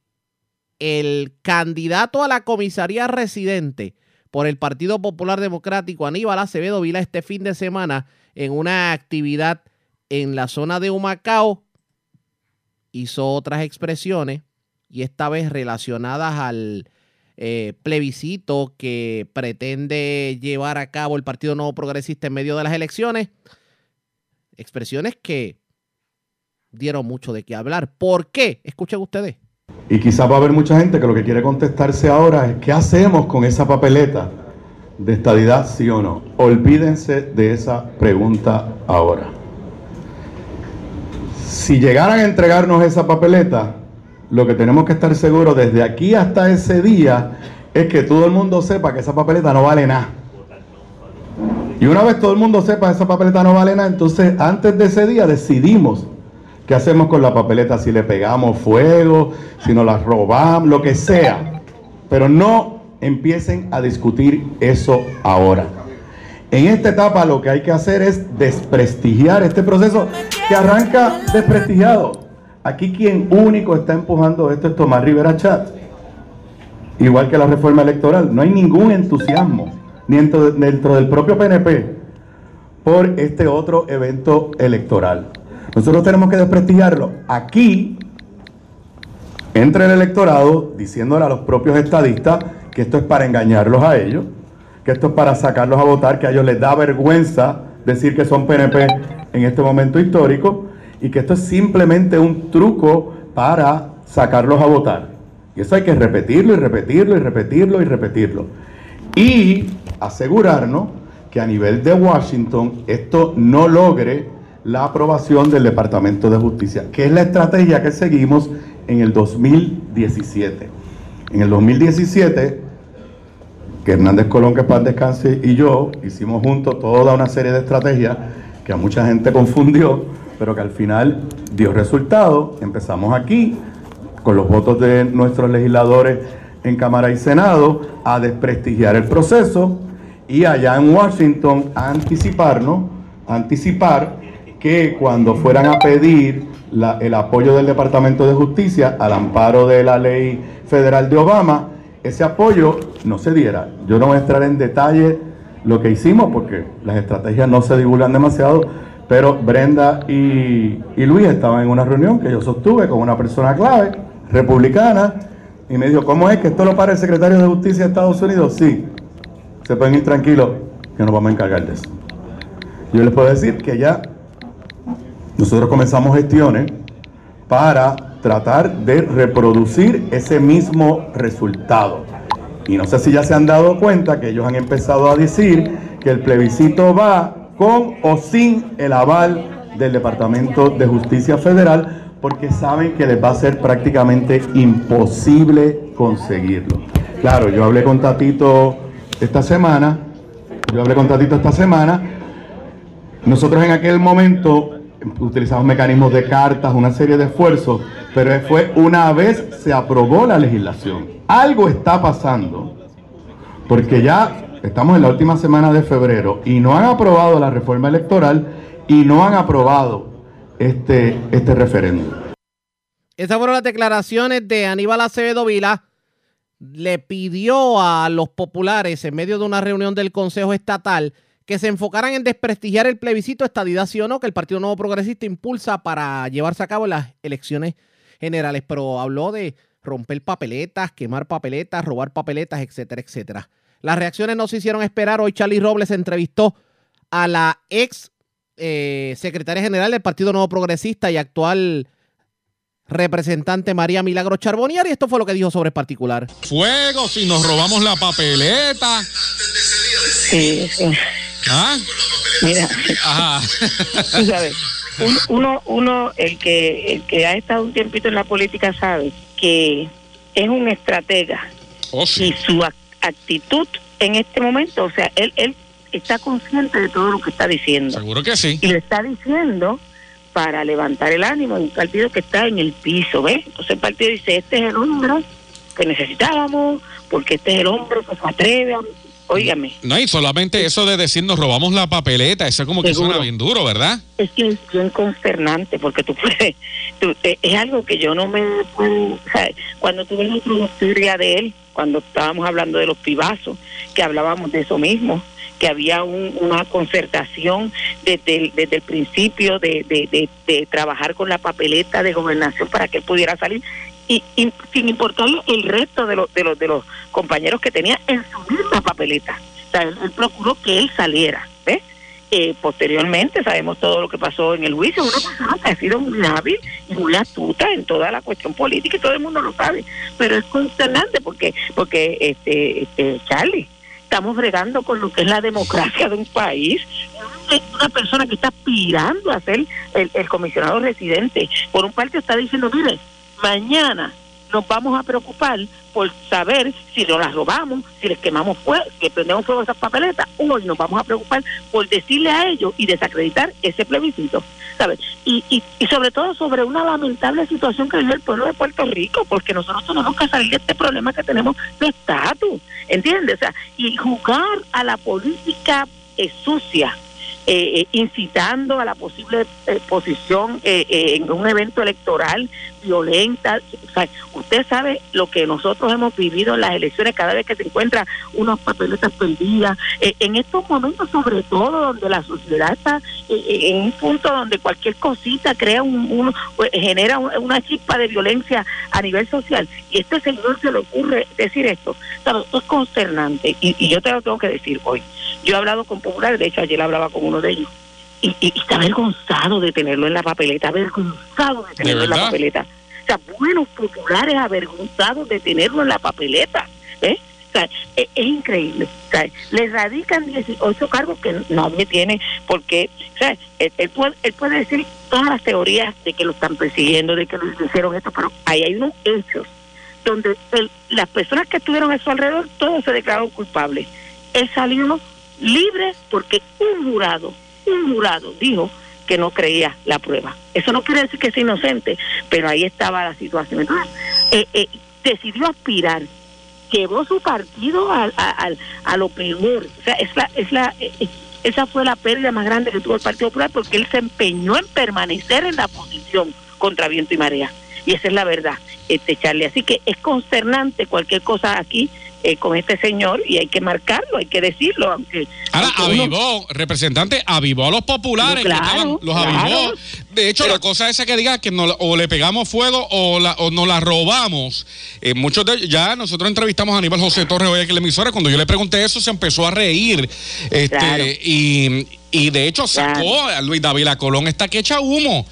el candidato a la comisaría residente, por el Partido Popular Democrático, Aníbal Acevedo Vila, este fin de semana en una actividad en la zona de Humacao, hizo otras expresiones y esta vez relacionadas al eh, plebiscito que pretende llevar a cabo el Partido Nuevo Progresista en medio de las elecciones. Expresiones que dieron mucho de qué hablar. ¿Por qué? Escuchen ustedes. Y quizá va a haber mucha gente que lo que quiere contestarse ahora es qué hacemos con esa papeleta de estadidad, sí o no. Olvídense de esa pregunta ahora. Si llegaran a entregarnos esa papeleta, lo que tenemos que estar seguros desde aquí hasta ese día es que todo el mundo sepa que esa papeleta no vale nada. Y una vez todo el mundo sepa que esa papeleta no vale nada, entonces antes de ese día decidimos qué hacemos con la papeleta, si le pegamos fuego, si nos la robamos, lo que sea. Pero no empiecen a discutir eso ahora. En esta etapa lo que hay que hacer es desprestigiar este proceso que arranca desprestigiado. Aquí quien único está empujando esto es Tomás Rivera Chat. Igual que la reforma electoral. No hay ningún entusiasmo, ni dentro, del propio PNP, por este otro evento electoral. Nosotros tenemos que desprestigiarlo. Aquí entra el electorado diciéndole a los propios estadistas que esto es para engañarlos a ellos, que esto es para sacarlos a votar, que a ellos les da vergüenza decir que son PNP en este momento histórico y que esto es simplemente un truco para sacarlos a votar. Y eso hay que repetirlo y repetirlo y repetirlo y repetirlo. Y asegurarnos que a nivel de Washington esto no logre la aprobación del Departamento de Justicia, que es la estrategia que seguimos en el 2017. En el 2017, que Hernández Colón, que paz descanse, y yo hicimos juntos toda una serie de estrategias que a mucha gente confundió, pero que al final dio resultado. Empezamos aquí, con los votos de nuestros legisladores en Cámara y Senado, a desprestigiar el proceso y allá en Washington a anticiparnos, anticipar que cuando fueran a pedir el apoyo del Departamento de Justicia al amparo de la ley federal de Obama, ese apoyo no se diera. Yo no voy a entrar en detalle lo que hicimos porque las estrategias no se divulgan demasiado, pero Brenda y, y Luis estaban en una reunión que yo sostuve con una persona clave, republicana, y me dijo, ¿cómo es que esto lo para el secretario de Justicia de Estados Unidos? Sí, se pueden ir tranquilos, que nos vamos a encargar de eso. Yo les puedo decir que ya nosotros comenzamos gestiones para tratar de reproducir ese mismo resultado. Y no sé si ya se han dado cuenta que ellos han empezado a decir que el plebiscito va con o sin el aval del Departamento de Justicia Federal porque saben que les va a ser prácticamente imposible conseguirlo. Claro, yo hablé con Tatito esta semana, yo hablé con Tatito esta semana, nosotros en aquel momento utilizamos mecanismos de cartas, una serie de esfuerzos, pero fue una vez se aprobó la legislación. Algo está pasando, porque ya estamos en la última semana de febrero y no han aprobado la reforma electoral y no han aprobado este, este referéndum. Esas fueron las declaraciones de Aníbal Acevedo Vila. Le pidió a los populares, en medio de una reunión del Consejo Estatal, que se enfocaran en desprestigiar el plebiscito estadidad sí o no que el Partido Nuevo Progresista impulsa para llevarse a cabo en las elecciones generales. Pero habló de romper papeletas, quemar papeletas, robar papeletas, etcétera, etcétera. Las reacciones no se hicieron esperar. Hoy Charlie Robles entrevistó a la ex eh, secretaria general del Partido Nuevo Progresista y actual representante María Milagro Charbonier y esto fue lo que dijo sobre el particular. Fuego si nos robamos la papeleta. Sí, sí. ¿Ah? Mira, Ajá. tú sabes, un- uno, uno, el que, el que ha estado un tiempito en la política sabe que es un estratega y su ac- actitud en este momento, o sea, él, él está consciente de todo lo que está diciendo. Seguro que sí. Y lo está diciendo para levantar el ánimo de un partido que está en el piso, ¿ves? Entonces el partido dice, este es el hombre que necesitábamos, porque este es el hombre que se atreve a... Óigame, No, y solamente eso de decir nos robamos la papeleta, eso como que Seguro. suena bien duro, ¿verdad? es que es bien consternante porque tú puedes, tú- eh, es algo que yo no me puedo, cuando tuve la introductoria de él, cuando estábamos hablando de los pibazos, que hablábamos de eso mismo, que había un- una concertación desde el, desde el principio de, de, de- de trabajar con la papeleta de gobernación para que él pudiera salir y, sin importar el resto de los, de los de los compañeros que tenía en su misma papeleta. O sea, él, él procuró que él saliera, ¿ves? Eh, posteriormente sabemos todo lo que pasó en el juicio, una persona que ha sido muy hábil y muy astuta en toda la cuestión política y todo el mundo lo sabe, pero es consternante porque porque este, este Charlie estamos bregando con lo que es la democracia de un país. Una persona que está aspirando a ser el, el comisionado residente, por un parte está diciendo, mire, mañana nos vamos a preocupar por saber si nos las robamos, si les quemamos fuego, que prendemos fuego a esas papeletas. Hoy nos vamos a preocupar por decirle a ellos y desacreditar ese plebiscito, ¿sabes? Y, y, y sobre todo sobre una lamentable situación que vive el pueblo de Puerto Rico, porque nosotros tenemos que salir de este problema que tenemos de estatus, ¿entiendes? O sea, y jugar a la política eh, sucia, eh, eh, incitando a la posible eh, posición eh, eh, en un evento electoral violenta. O sea, usted sabe lo que nosotros hemos vivido en las elecciones cada vez que se encuentra unas papeletas perdidas. En estos momentos, sobre todo, donde la sociedad está en un punto donde cualquier cosita crea un, un- pues, genera un- una chispa de violencia a nivel social. Y este señor se le ocurre decir esto. ¿Sabe? Esto es consternante. Y, y yo te lo tengo que decir hoy. Yo he hablado con populares, de hecho ayer hablaba con uno de ellos, y, y- y está avergonzado de tenerlo en la papeleta, avergonzado de tenerlo en la papeleta. O sea, buenos populares avergonzados de tenerlo en la papeleta. ¿eh? O sea, es, es increíble. O sea, le radican 18 cargos que nadie tiene, porque o sea, él, él puede, él puede decir todas las teorías de que lo están persiguiendo, de que lo hicieron esto, pero ahí hay unos hechos donde el- las personas que estuvieron a su alrededor, todos se declararon culpables. Él salió libre porque un jurado, un jurado dijo que no creía la prueba. Eso no quiere decir que es inocente, pero ahí estaba la situación. Entonces, eh, eh, decidió aspirar, llevó su partido a, a, a lo peor. O sea, es la, es la, eh, eh, esa fue la pérdida más grande que tuvo el Partido Popular porque él se empeñó en permanecer en la posición contra viento y marea. Y esa es la verdad, este Charlie. Así que es consternante cualquier cosa aquí eh, con este señor y hay que marcarlo, hay que decirlo, aunque... Ahora aunque uno- avivó, representante, avivó a los populares, que Claro, estaban- los claro. avivó. De hecho, la cosa esa que diga que no, o le pegamos fuego o, la, o nos la robamos. eh, muchos de ya nosotros entrevistamos a Aníbal José Torres hoy aquí en la emisora. Cuando yo le pregunté eso, se empezó a reír. Este, Claro. y, y de hecho sacó a Luis David Colón está que echa humo.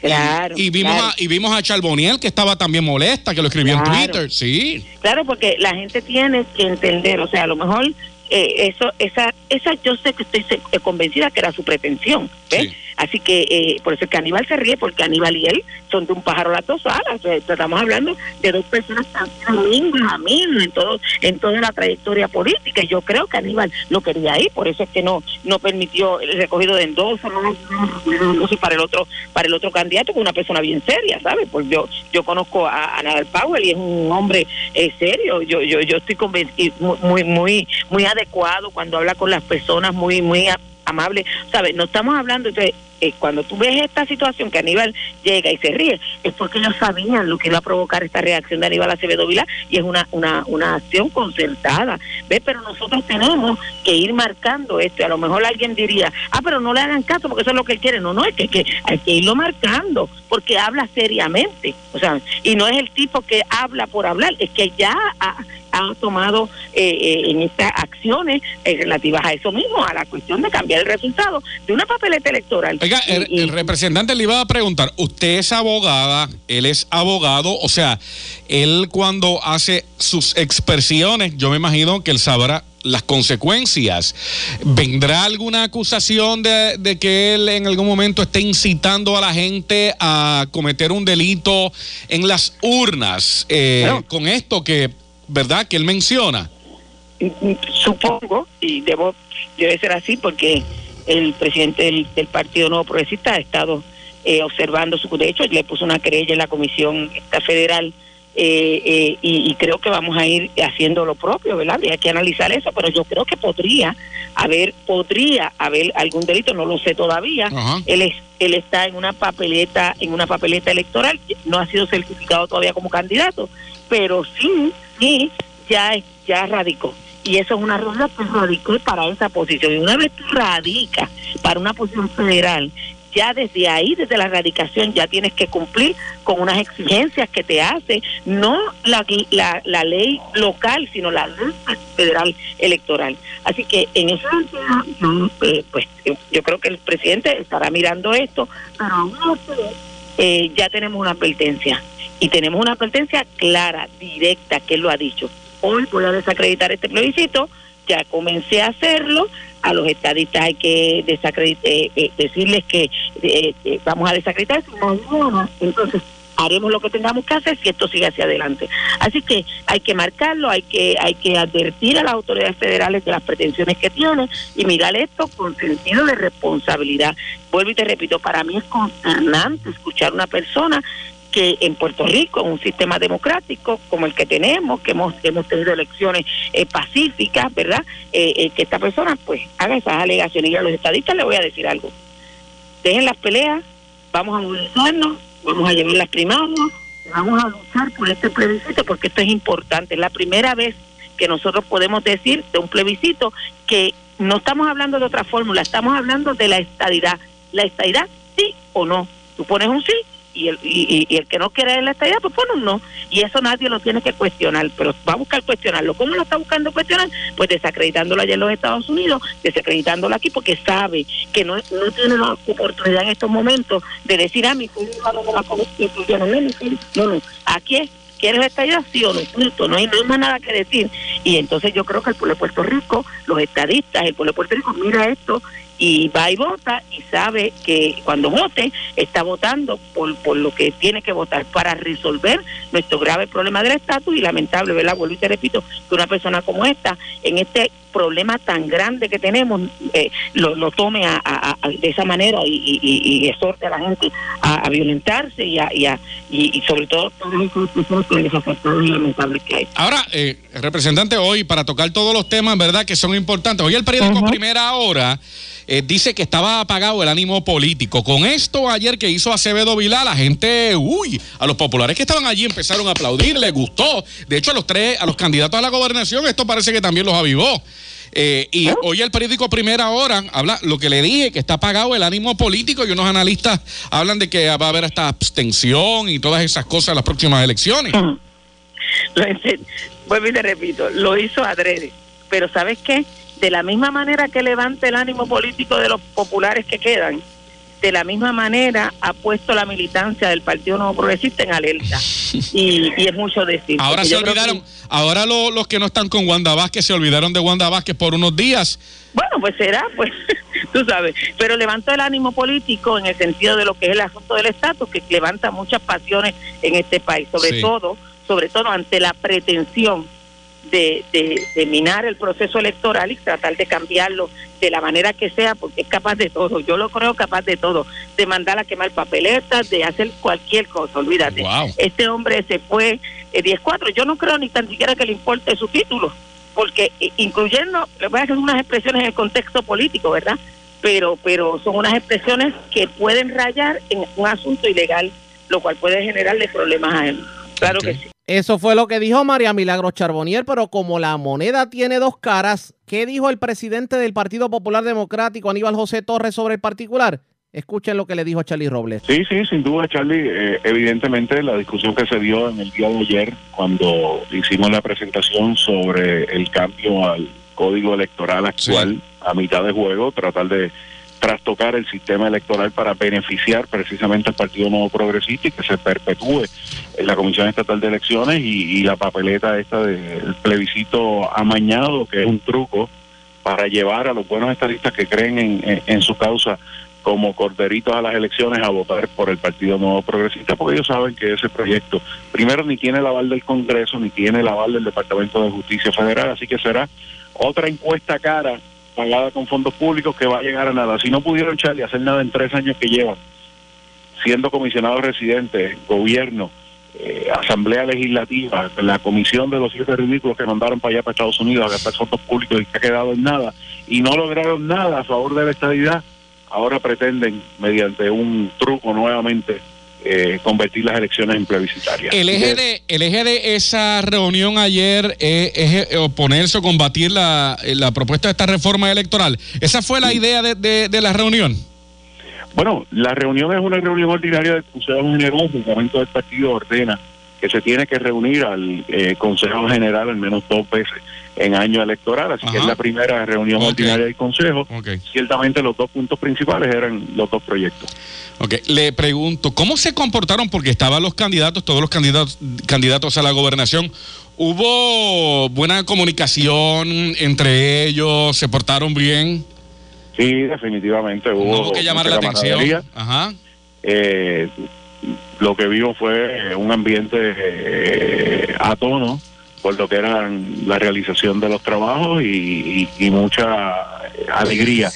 Claro, Y, y vimos claro. a, y vimos a Charboniel que estaba también molesta, que lo escribió en. Twitter. Sí. Claro, porque la gente tiene que entender, o sea, a lo mejor eh, eso, esa, esa yo sé que estoy eh, convencida que era su pretensión, ¿ves? Así que eh, por eso es que Aníbal se ríe, porque Aníbal y él son de un pájaro las dos sea, estamos hablando de dos personas sido amigos, amigos en todo, en toda la trayectoria política. Y yo creo que Aníbal lo quería ahí, por eso es que no, no permitió el recogido de endoso, no, no, para el otro, para el otro candidato, que es una persona bien seria, ¿sabes? Pues yo, yo conozco a, a Nadal Powell y es un hombre eh, serio. Yo, yo, yo estoy convencido, muy, muy, muy adecuado cuando habla con las personas, muy, muy amable, ¿sabes? No estamos hablando, entonces, eh, cuando tú ves esta situación que Aníbal llega y se ríe, es porque ellos sabían lo que iba a provocar esta reacción de Aníbal Acevedo Vilá y es una, una, una acción concertada, ¿ves? Pero nosotros tenemos que ir marcando esto a lo mejor alguien diría, ah, pero no le hagan caso porque eso es lo que él quiere, no, no, es que, que hay que irlo marcando porque habla seriamente, o sea, y no es el tipo que habla por hablar, es que ya ha, ha tomado eh, eh, en estas acciones eh, relativas a eso mismo, a la cuestión de cambiar el resultado de una papeleta electoral. Oiga, el, el representante le iba a preguntar, usted es abogada, él es abogado, o sea, él cuando hace sus expresiones, yo me imagino que él sabrá las consecuencias. ¿Vendrá alguna acusación de, de que él en algún momento esté incitando a la gente a cometer un delito en las urnas eh, con esto que, verdad, que él menciona? Supongo, y debo, debe ser así porque el presidente del, del Partido Nuevo Progresista ha estado eh, observando su de hecho le puso una querella en la Comisión esta Federal eh, eh, y, y creo que vamos a ir haciendo lo propio, ¿verdad? Hay que analizar eso, pero yo creo que podría haber, podría haber algún delito, no lo sé todavía. Él es, él está en una papeleta, en una papeleta electoral, no ha sido certificado todavía como candidato, pero sí, sí, ya, ya radicó. Y eso es una realidad que radicó para esa posición. Y una vez tú radicas para una posición federal, ya desde ahí, desde la radicación, ya tienes que cumplir con unas exigencias que te hace, no la, la, ley local, sino la ley federal electoral. Así que en ese sentido, eh, pues yo, creo que el presidente estará mirando esto, pero eh, ya tenemos una advertencia. Y tenemos una advertencia clara, directa, que él lo ha dicho. Hoy voy a desacreditar este plebiscito ya comencé a hacerlo. A los estadistas hay que desacredit- eh, eh, decirles que eh, eh, vamos a desacreditar. Mañana, entonces haremos lo que tengamos que hacer si esto sigue hacia adelante. Así que hay que marcarlo, hay que hay que advertir a las autoridades federales de las pretensiones que tienen y mirar esto con sentido de responsabilidad. Vuelvo y te repito, para mí es consternante escuchar una persona que en Puerto Rico, en un sistema democrático como el que tenemos, que hemos, hemos tenido elecciones eh, pacíficas, ¿verdad? Eh, eh, que esta persona pues haga esas alegaciones. Y a los estadistas les voy a decir algo. Dejen las peleas, vamos a movilizarnos, vamos a llevar las primarias, vamos a luchar por este plebiscito porque esto es importante. Es la primera vez que nosotros podemos decir de un plebiscito que no estamos hablando de otra fórmula, estamos hablando de la estadidad. La estadidad sí o no. Tú pones un sí y el, y, y- el que no quiere la estadidad, pues pone no. Y eso nadie lo tiene que cuestionar, pero va a buscar cuestionarlo. ¿Cómo lo está buscando cuestionar? Pues desacreditándolo allá en los Estados Unidos, desacreditándolo aquí, porque sabe que no, no tiene la oportunidad en estos momentos de decir, ah, mi hijo de la Constitución, no, no, no, aquí es. ¿Quieres estadidad? Sí o no, punto. No hay, no hay más nada que decir. Y entonces yo creo que el pueblo de Puerto Rico, los estadistas, el pueblo de Puerto Rico mira esto y va y vota y sabe que cuando vote está votando por, por lo que tiene que votar para resolver nuestro grave problema del estatus y lamentable, ¿verdad? Vuelvo y te repito, que una persona como esta, en este problema tan grande que tenemos, eh, lo, lo tome a- a- a- de esa manera y, y- y- exhorte a la gente a, violentarse y, a, y, a- y- sobre todo. Ahora, eh, representante, hoy para tocar todos los temas, ¿verdad? Que son importantes. Hoy el periódico Primera Hora eh, dice que estaba apagado el ánimo político. Con esto ayer que hizo Acevedo Vilá, la gente, uy, a los populares que estaban allí empezaron a aplaudir, les gustó. De hecho, a los tres, a los candidatos a la gobernación, esto parece que también los avivó. Eh, y hoy el periódico Primera Hora habla lo que le dije, que está apagado el ánimo político y unos analistas hablan de que va a haber hasta abstención y todas esas cosas en las próximas elecciones. Lo hice- vuelvo y te repito, lo hizo adrede. Pero ¿sabes qué? De la misma manera que levanta el ánimo político de los populares que quedan, de la misma manera ha puesto la militancia del Partido Nuevo Progresista en alerta. Y, y es mucho decir. Ahora se olvidaron, que- ahora lo- los que no están con Wanda Vázquez se olvidaron de Wanda Vázquez por unos días. Bueno, pues será, pues, tú sabes. Pero levantó el ánimo político en el sentido de lo que es el asunto del estatus, que levanta muchas pasiones en este país, sobre Sí. todo, sobre todo ante la pretensión de, de, de minar el proceso electoral y tratar de cambiarlo de la manera que sea, porque es capaz de todo. Yo lo creo capaz de todo, de mandar a quemar papeletas, de hacer cualquier cosa, olvídate. Wow. Este hombre se fue eh, 10-4. Yo no creo ni tan siquiera que le importe su título, porque eh, incluyendo, le voy a hacer unas expresiones en el contexto político, ¿verdad? Pero, pero son unas expresiones que pueden rayar en un asunto ilegal, lo cual puede generarle problemas a él. Claro que sí. Eso fue lo que dijo María Milagro Charbonier, pero como la moneda tiene dos caras, ¿qué dijo el presidente del Partido Popular Democrático, Aníbal José Torres, sobre el particular? Escuchen lo que le dijo Charlie Robles. Sí, sí, sin duda, Charlie. Eh, evidentemente, la discusión que se dio en el día de ayer, cuando hicimos la presentación sobre el cambio al código electoral actual a mitad de juego, tratar de trastocar el sistema electoral para beneficiar precisamente al Partido Nuevo Progresista y que se perpetúe en la Comisión Estatal de Elecciones y, y la papeleta esta del plebiscito amañado, que es un truco para llevar a los buenos estadistas que creen en, su causa como corderitos a las elecciones a votar por el Partido Nuevo Progresista, porque ellos saben que ese proyecto, primero, ni tiene el aval del Congreso, ni tiene el aval del Departamento de Justicia Federal, así que será otra encuesta cara pagada con fondos públicos que va a llegar a nada. Si no pudieron, Charlie, hacer nada en tres años que llevan, siendo comisionado residente, gobierno, eh, Asamblea Legislativa, la comisión de los siete ridículos que mandaron para allá, para Estados Unidos, a gastar fondos públicos y que ha quedado en nada, y no lograron nada a favor de la estadidad, ahora pretenden, mediante un truco nuevamente, eh, convertir las elecciones en plebiscitarias. El eje, de, el eje de esa reunión ayer eh, es eh, oponerse o combatir la, eh, la propuesta de esta reforma electoral. ¿Esa fue la idea de, de- de la reunión? Bueno, la reunión es una reunión ordinaria del Consejo General. El reglamento del partido ordena que que se tiene que reunir al eh, Consejo General al menos dos veces en año electoral, así que es la primera reunión ordinaria del Consejo. Ciertamente los dos puntos principales eran los dos proyectos. Ok, le pregunto, ¿cómo se comportaron? Porque estaban los candidatos, todos los candidatos, candidatos a la gobernación. ¿Hubo buena comunicación entre ellos? ¿Se portaron bien? Sí, definitivamente hubo, No hubo que llamar la atención. Ajá. Eh, lo que vimos fue un ambiente eh, a tono por lo que era la realización de los trabajos y, y- y mucha alegría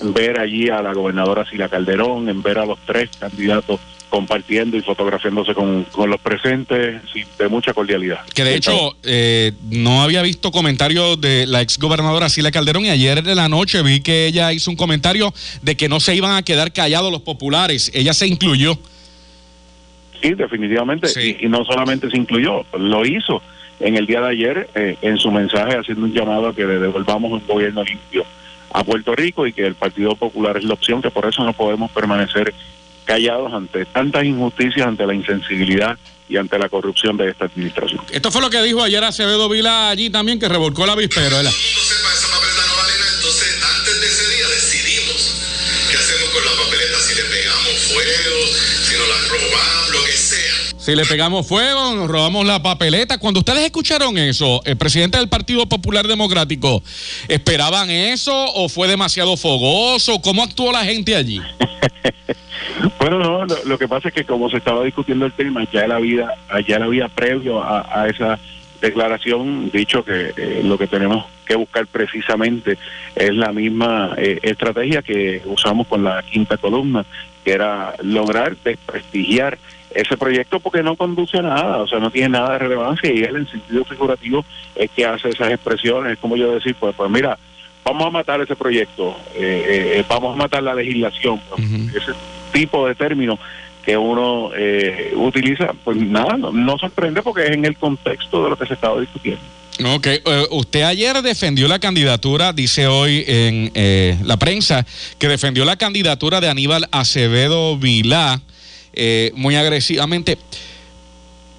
en ver allí a la gobernadora Sila Calderón, en ver a los tres candidatos compartiendo y fotografiándose con, con los presentes, sí, de mucha cordialidad. Que de hecho, eh, no había visto comentarios de la exgobernadora Sila Calderón y ayer de la noche vi que ella hizo un comentario de que no se iban a quedar callados los populares. Ella se incluyó. Sí, definitivamente. Y, y no solamente se incluyó, lo hizo en el día de ayer eh, en su mensaje haciendo un llamado a que le devolvamos un gobierno limpio a Puerto Rico y que el Partido Popular es la opción, que por eso no podemos permanecer callados ante tantas injusticias, ante la insensibilidad y ante la corrupción de esta administración. Esto fue lo que dijo ayer Acevedo Vila allí también, que revolcó la avispero. Si le pegamos fuego, nos robamos la papeleta. Cuando ustedes escucharon eso, el presidente del Partido Popular Democrático, ¿esperaban eso o fue demasiado fogoso? ¿Cómo actuó la gente allí? Bueno, no, lo, que pasa es que como se estaba discutiendo el tema, ya la vida, ya la había previo a, a esa declaración dicho que eh, lo que tenemos que buscar precisamente es la misma eh, estrategia que usamos con la quinta columna, que era lograr desprestigiar ese proyecto porque no conduce a nada, o sea, no tiene nada de relevancia y él en sentido figurativo es que hace esas expresiones, es como yo decir, pues, pues mira, vamos a matar ese proyecto, eh, eh, vamos a matar la legislación, pues, ese tipo de términos que uno eh, utiliza, pues nada, no, no sorprende porque es en el contexto de lo que se estaba discutiendo. Ok, eh, usted ayer defendió la candidatura, dice hoy en eh, la prensa, que defendió la candidatura de Aníbal Acevedo Vilá eh, muy agresivamente.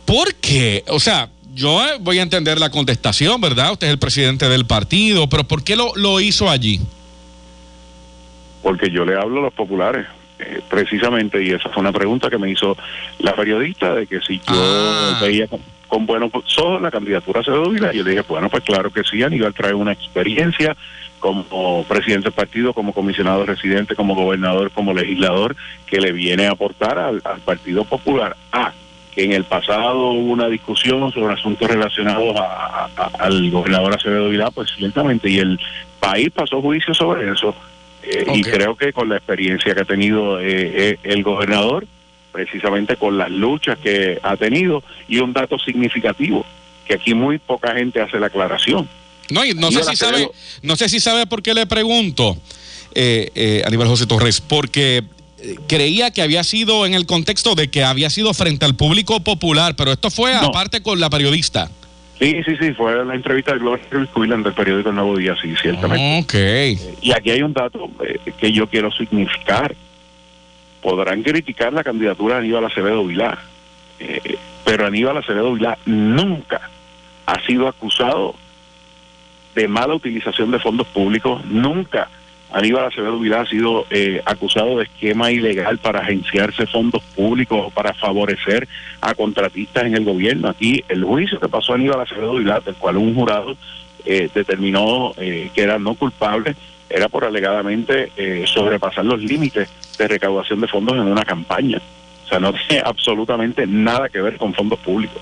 ¿Por qué? O sea, yo eh, voy a entender la contestación, ¿verdad? Usted es el presidente del partido, pero ¿por qué lo, lo hizo allí? porque yo le hablo a los populares, eh, precisamente, y esa fue una pregunta que me hizo la periodista, de que si yo veía con, buenos ojos la candidatura a Acevedo Vilá, y yo le dije, bueno, pues claro que sí, Aníbal trae una experiencia como presidente del partido, como comisionado residente, como gobernador, como legislador, que le viene a aportar al, al Partido Popular. Ah, que en el pasado hubo una discusión sobre asuntos relacionados a- a- a- al gobernador Acevedo Vilá, pues ciertamente, y el país pasó juicio sobre eso. Eh, Y creo que con la experiencia que ha tenido eh, eh, el gobernador, precisamente con las luchas que ha tenido, y un dato significativo, que aquí muy poca gente hace la aclaración. No, y no sé si sabe, no sé si sabe por qué le pregunto, eh, eh, Aníbal José Torres, porque eh, creía que había sido en el contexto de que había sido frente al público popular, pero esto fue No. aparte con la periodista. Sí, sí, sí, fue la entrevista de Gloria Quillan del periódico El Nuevo Día, sí, ciertamente. Ok. Y aquí hay un dato eh, que yo quiero significar. Podrán criticar la candidatura de Aníbal Acevedo Vilá, eh, pero Aníbal Acevedo Vilá nunca ha sido acusado de mala utilización de fondos públicos, nunca Aníbal Acevedo Vilá ha sido eh, acusado de esquema ilegal para agenciarse fondos públicos o para favorecer a contratistas en el gobierno. Aquí el juicio que pasó a Aníbal Acevedo Vilá, del cual un jurado eh, determinó eh, que era no culpable, era por alegadamente eh, sobrepasar los límites de recaudación de fondos en una campaña. O sea, no tiene absolutamente nada que ver con fondos públicos.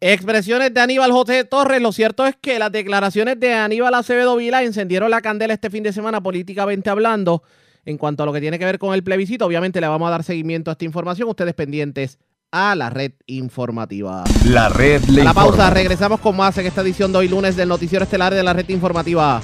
Expresiones de Aníbal José Torres. Lo cierto es que las declaraciones de Aníbal Acevedo Vila encendieron la candela este fin de semana políticamente hablando. En cuanto a lo que tiene que ver con el plebiscito, obviamente le vamos a dar seguimiento a esta información. Ustedes pendientes a la red informativa. La red le A la pausa, informa. regresamos con más en esta edición de hoy lunes del Noticiero Estelar de la red informativa.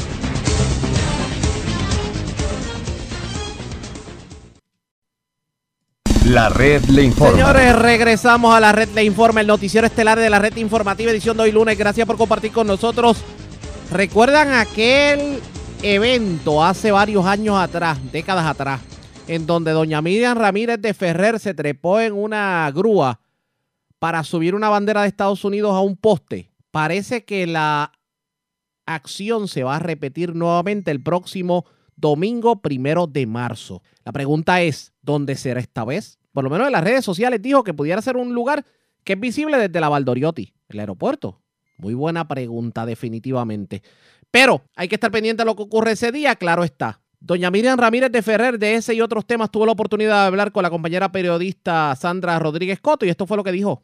La red le informa. Señores, regresamos a la red Le Informa, el noticiero estelar de la red informativa, edición de hoy lunes. Gracias por compartir con nosotros. ¿Recuerdan aquel evento hace varios años atrás, décadas atrás, en donde doña Miriam Ramírez de Ferrer se trepó en una grúa para subir una bandera de Estados Unidos a un poste. Parece que la acción se va a repetir nuevamente el próximo domingo primero de marzo. La pregunta es, ¿dónde será esta vez? Por lo menos en las redes sociales dijo que pudiera ser un lugar que es visible desde la Valdoriotti, el aeropuerto. Muy buena pregunta, definitivamente. Pero hay que estar pendiente de lo que ocurre ese día, claro está. Doña Miriam Ramírez de Ferrer, de ese y otros temas, tuvo la oportunidad de hablar con la compañera periodista Sandra Rodríguez Coto y esto fue lo que dijo.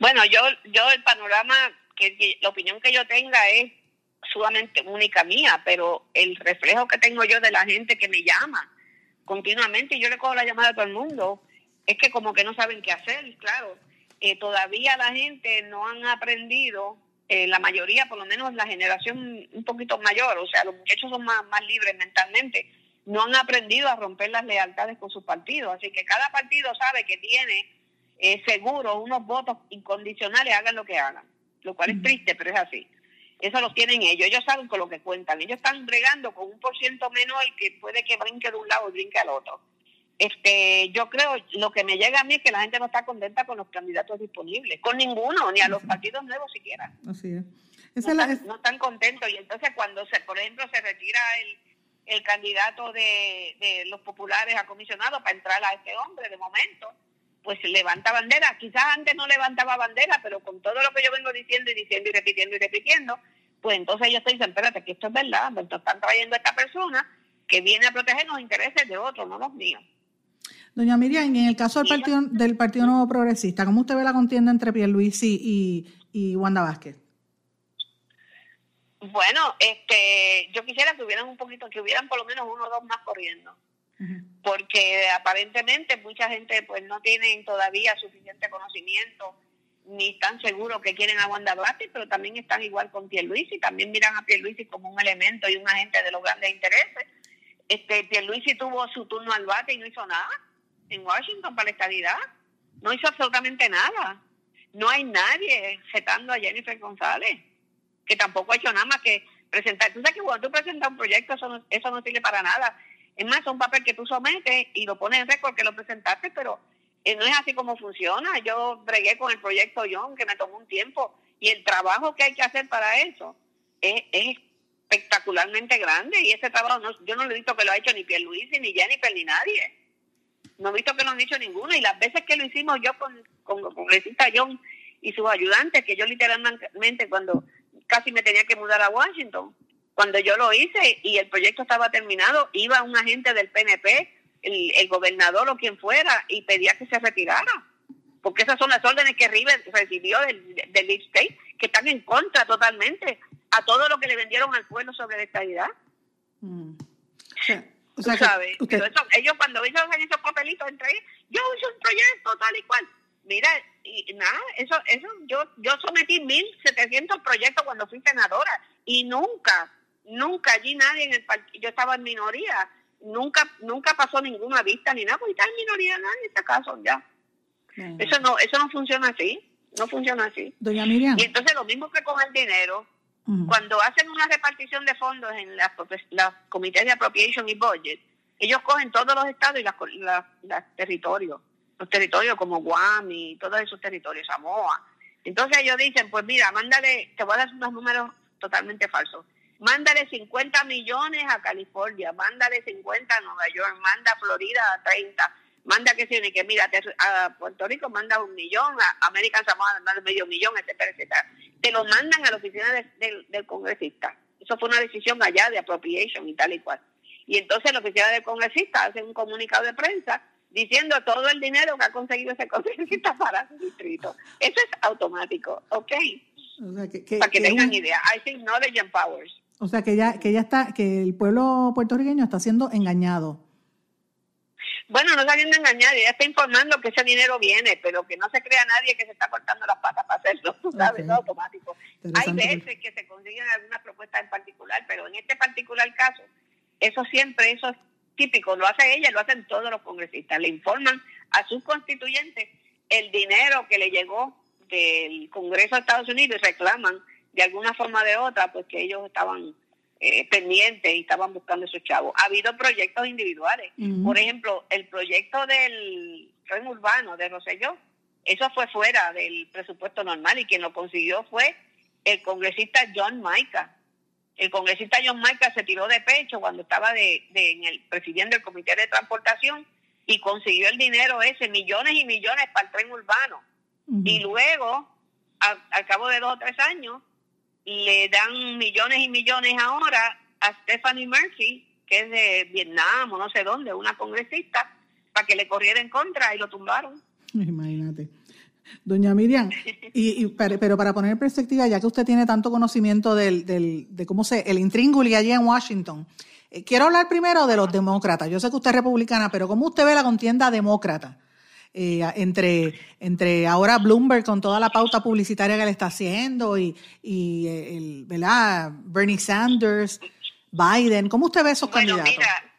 Bueno, yo, yo el panorama, que, la opinión que yo tenga es sumamente única mía, pero el reflejo que tengo yo de la gente que me llama continuamente, y yo le cojo la llamada a todo el mundo, es que como que no saben qué hacer, claro. Eh, todavía la gente no han aprendido, eh, la mayoría, por lo menos la generación un poquito mayor, o sea, los muchachos son más, más libres mentalmente, no han aprendido a romper las lealtades con sus partidos. Así que cada partido sabe que tiene eh, seguro unos votos incondicionales, hagan lo que hagan, lo cual es triste, pero es así. Eso lo tienen ellos, ellos saben con lo que cuentan, ellos están bregando con un por ciento menor que puede que brinque de un lado y brinque al otro. Este, yo creo, lo que me llega a mí es que la gente no está contenta con los candidatos disponibles, con ninguno, ni a los partidos nuevos siquiera. Así es. No, la- están, no están contentos y entonces cuando se, por ejemplo, se retira el, el candidato de, de los populares a comisionado para entrar a este hombre de momento, pues levanta bandera. Quizás antes no levantaba bandera, pero con todo lo que yo vengo diciendo y diciendo y repitiendo y repitiendo, pues entonces ellos te dicen, espérate, que esto es verdad, nos están trayendo a esta persona que viene a proteger los intereses de otros, no los míos. Doña Miriam, en el caso del partido, del partido Nuevo Progresista, ¿cómo usted ve la contienda entre Pierluisi y, y Wanda Vázquez? Bueno, este, yo quisiera que hubieran un poquito, que hubieran por lo menos uno o dos más corriendo. Porque aparentemente mucha gente pues no tienen todavía suficiente conocimiento ni están seguros que quieren a Wanda pero también están igual con Pierluisi, también miran a Pierluisi como un elemento y un agente de los grandes intereses. Este Pierluisi tuvo su turno al bate y no hizo nada en Washington para la estabilidad, no hizo absolutamente nada. No hay nadie setando a Jennifer González, que tampoco ha hecho nada más que presentar. Tú sabes que cuando tú presentas un proyecto, eso no, eso no sirve para nada. Es más, es un papel que tú sometes y lo pones en récord que lo presentaste, pero eh, no es así como funciona. Yo bregué con el proyecto John, que me tomó un tiempo, y el trabajo que hay que hacer para eso es, es espectacularmente grande. Y ese trabajo, no, yo no lo he visto que lo ha hecho ni Pierluisi, ni Jennifer, ni nadie. No he visto que lo han hecho ninguno. Y las veces que lo hicimos yo con, con el congresista John y sus ayudantes, que yo literalmente cuando casi me tenía que mudar a Washington, cuando yo lo hice y el proyecto estaba terminado, iba un agente del PNP, el, el gobernador o quien fuera, y pedía que se retirara. Porque esas son las órdenes que River recibió del, del Deep State, que están en contra totalmente a todo lo que le vendieron al pueblo sobre la estabilidad. O sea, Tú que sabes, usted- pero eso- ellos cuando hacen esos papelitos entre ellos, yo hice un proyecto tal y cual. Mira, y nada, eso, eso, yo, yo sometí 1.700 proyectos cuando fui senadora y nunca, nunca allí nadie en el partido, yo estaba en minoría, nunca, nunca pasó ninguna vista ni nada, porque está en minoría nadie en este caso ya. Eso no, eso no funciona así, no funciona así. Doña Miriam. Y entonces lo mismo que con el dinero, cuando hacen una repartición de fondos en las las comités de appropriation y budget, ellos cogen todos los estados y las, las- las territorios, los territorios como Guam y todos esos territorios, Samoa. Entonces ellos dicen, pues mira, mándale, te voy a dar unos números totalmente falsos. Mándale 50 millones a California, mándale 50 a Nueva York, manda a Florida a 30, manda que sí, que mira, a Puerto Rico manda un millón, a American Samoa manda medio millón, etcétera, etcétera. Te lo mandan a la oficina de- del- del congresista. Eso fue una decisión allá de appropriation y tal y cual. Y entonces la oficina del congresista hace un comunicado de prensa diciendo todo el dinero que ha conseguido ese congresista para su distrito. Eso es automático, ¿ok? o sea, que, que- Para que tengan un- idea. I think knowledge empowers. O sea, que ya, que ya está, que el pueblo puertorriqueño está siendo engañado. Bueno, no sabiendo engañar, ella está informando que ese dinero viene, pero que no se crea nadie que se está cortando las patas para hacerlo, tú sabes, Ok. no automático. Hay veces que se consiguen algunas propuestas en particular, pero en este particular caso, eso siempre, eso es típico, lo hace ella, lo hacen todos los congresistas, le informan a sus constituyentes el dinero que le llegó del Congreso de Estados Unidos y reclaman de alguna forma o de otra, pues que ellos estaban eh, pendientes y estaban buscando esos chavos. Ha habido proyectos individuales. Por ejemplo, el proyecto del tren urbano de Roselló, Eso fue fuera del presupuesto normal y quien lo consiguió fue el congresista John Micah. El congresista John Micah se tiró de pecho cuando estaba de, de- en el presidiendo el comité de transportación y consiguió el dinero ese, millones y millones para el tren urbano. Y luego, a- al cabo de dos o tres años, le dan millones y millones ahora a Stephanie Murphy, que es de Vietnam o no sé dónde, una congresista, para que le corriera en contra y lo tumbaron. Imagínate. Doña Miriam, y, y pero, para poner en perspectiva, ya que usted tiene tanto conocimiento del, del, de cómo se, el intríngulis allí en Washington, eh, quiero hablar primero de los demócratas. Yo sé que usted es republicana, pero ¿cómo usted ve la contienda demócrata? Eh, entre, entre ahora Bloomberg con toda la pauta publicitaria que le está haciendo y, y eh, el, ¿verdad? Bernie Sanders, Biden, ¿cómo usted ve esos Bueno, candidatos? mira,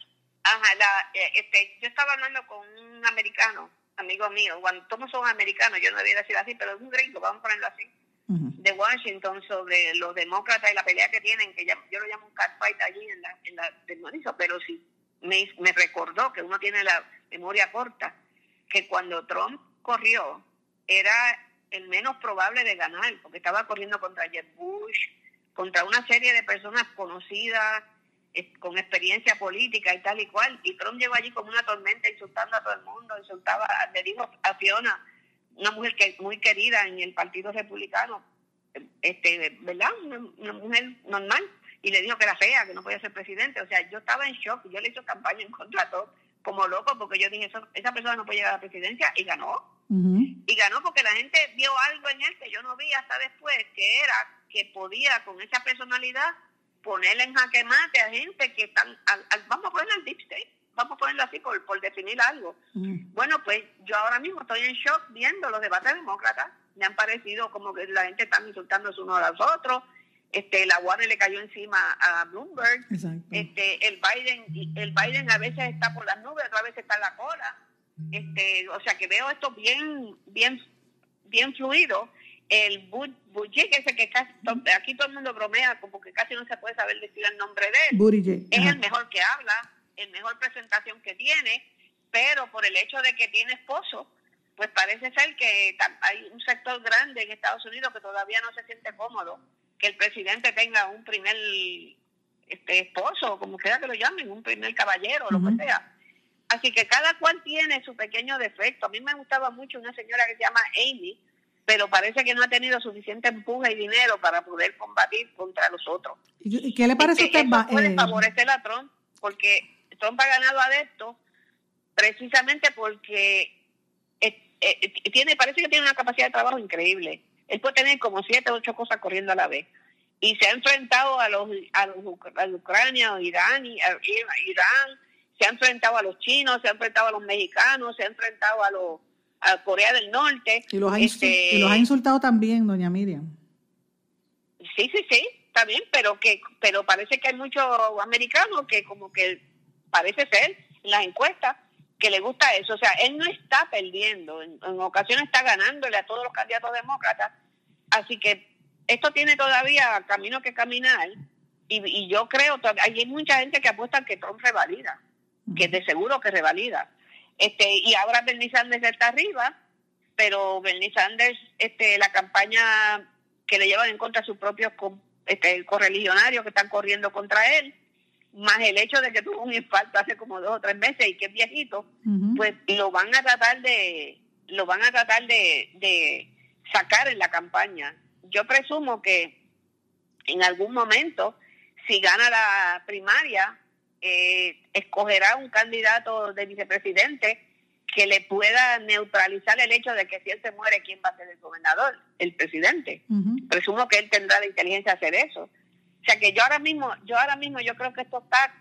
ajá, la, eh, este, yo estaba hablando con un americano, amigo mío, cuando todos son americanos, yo no debía decir así, pero es un gringo, vamos a ponerlo así, de Washington sobre los demócratas y la pelea que tienen, que ya- yo lo llamo un catfight allí en la, en la demonizo, pero sí, me, me recordó que uno tiene la memoria corta, que cuando Trump corrió era el menos probable de ganar, porque estaba corriendo contra Jeb Bush, contra una serie de personas conocidas, eh, con experiencia política y tal y cual, y Trump llegó allí como una tormenta insultando a todo el mundo, insultaba, le dijo a Fiona, una mujer que muy querida en el Partido Republicano, este, ¿verdad? Una, una mujer normal, y le dijo que era fea, que no podía ser presidente, o sea, yo estaba en shock, yo le hice campaña en contra de todo, como loco, porque yo dije, "Eso- esa persona no puede llegar a la presidencia, y ganó, y ganó porque la gente vio algo en él que yo no vi hasta después, que era que podía con esa personalidad ponerle en jaque mate a gente que están, al- al- vamos a ponerle al deep state, vamos a ponerlo así por, por definir algo. Bueno, pues yo ahora mismo estoy en shock viendo los debates demócratas, me han parecido como que la gente está insultándose uno a los otros, este, la Warner le cayó encima a Bloomberg, este, el Biden, el Biden a veces está por las nubes, otras veces está en la cola, este, o sea que veo esto bien, bien, bien fluido. El Bu- Buttigieg, ese que casi, aquí todo el mundo bromea, como que casi no se puede saber decir el nombre de él. Buttigieg, Es ajá. el mejor que habla, el mejor presentación que tiene, pero por el hecho de que tiene esposo, pues parece ser que hay un sector grande en Estados Unidos que todavía no se siente cómodo que el presidente tenga un primer este esposo, como quiera que lo llamen, un primer caballero, lo que sea. Así que cada cual tiene su pequeño defecto. A mí me gustaba mucho una señora que se llama Amy, pero parece que no ha tenido suficiente empuje y dinero para poder combatir contra los otros. ¿Y qué le parece a Este, usted? eso puede eh, favorecer a Trump, porque Trump ha ganado adeptos precisamente porque eh, eh, tiene, parece que tiene una capacidad de trabajo increíble. Él puede tener como siete o ocho cosas corriendo a la vez. Y se ha enfrentado a los, a los a Ucrania, a Irán, y- a Ira- Irán, se ha enfrentado a los chinos, se ha enfrentado a los mexicanos, se ha enfrentado a los a Corea del Norte. y, los ha Este, y los ha insultado también, doña Miriam. Sí, sí, sí, está bien, pero que pero parece que hay muchos americanos que como que parece ser en las encuestas que le gusta eso. O sea, él no está perdiendo, en, en ocasiones está ganándole a todos los candidatos demócratas. Así que esto tiene todavía camino que caminar y, y yo creo, hay mucha gente que apuesta que Trump revalida, que de seguro que revalida. Este, y ahora Bernie Sanders está arriba, pero Bernie Sanders, este, la campaña que le llevan en contra a sus propios este, correligionarios que están corriendo contra él, más el hecho de que tuvo un infarto hace como dos o tres meses y que es viejito, pues lo van a tratar de lo van a tratar de, de sacar en la campaña. Yo presumo que en algún momento, si gana la primaria, eh, escogerá un candidato de vicepresidente que le pueda neutralizar el hecho de que si él se muere, ¿quién va a ser el gobernador? El presidente. Presumo que él tendrá la inteligencia de hacer eso. O sea que yo ahora mismo, yo ahora mismo yo creo que esto está,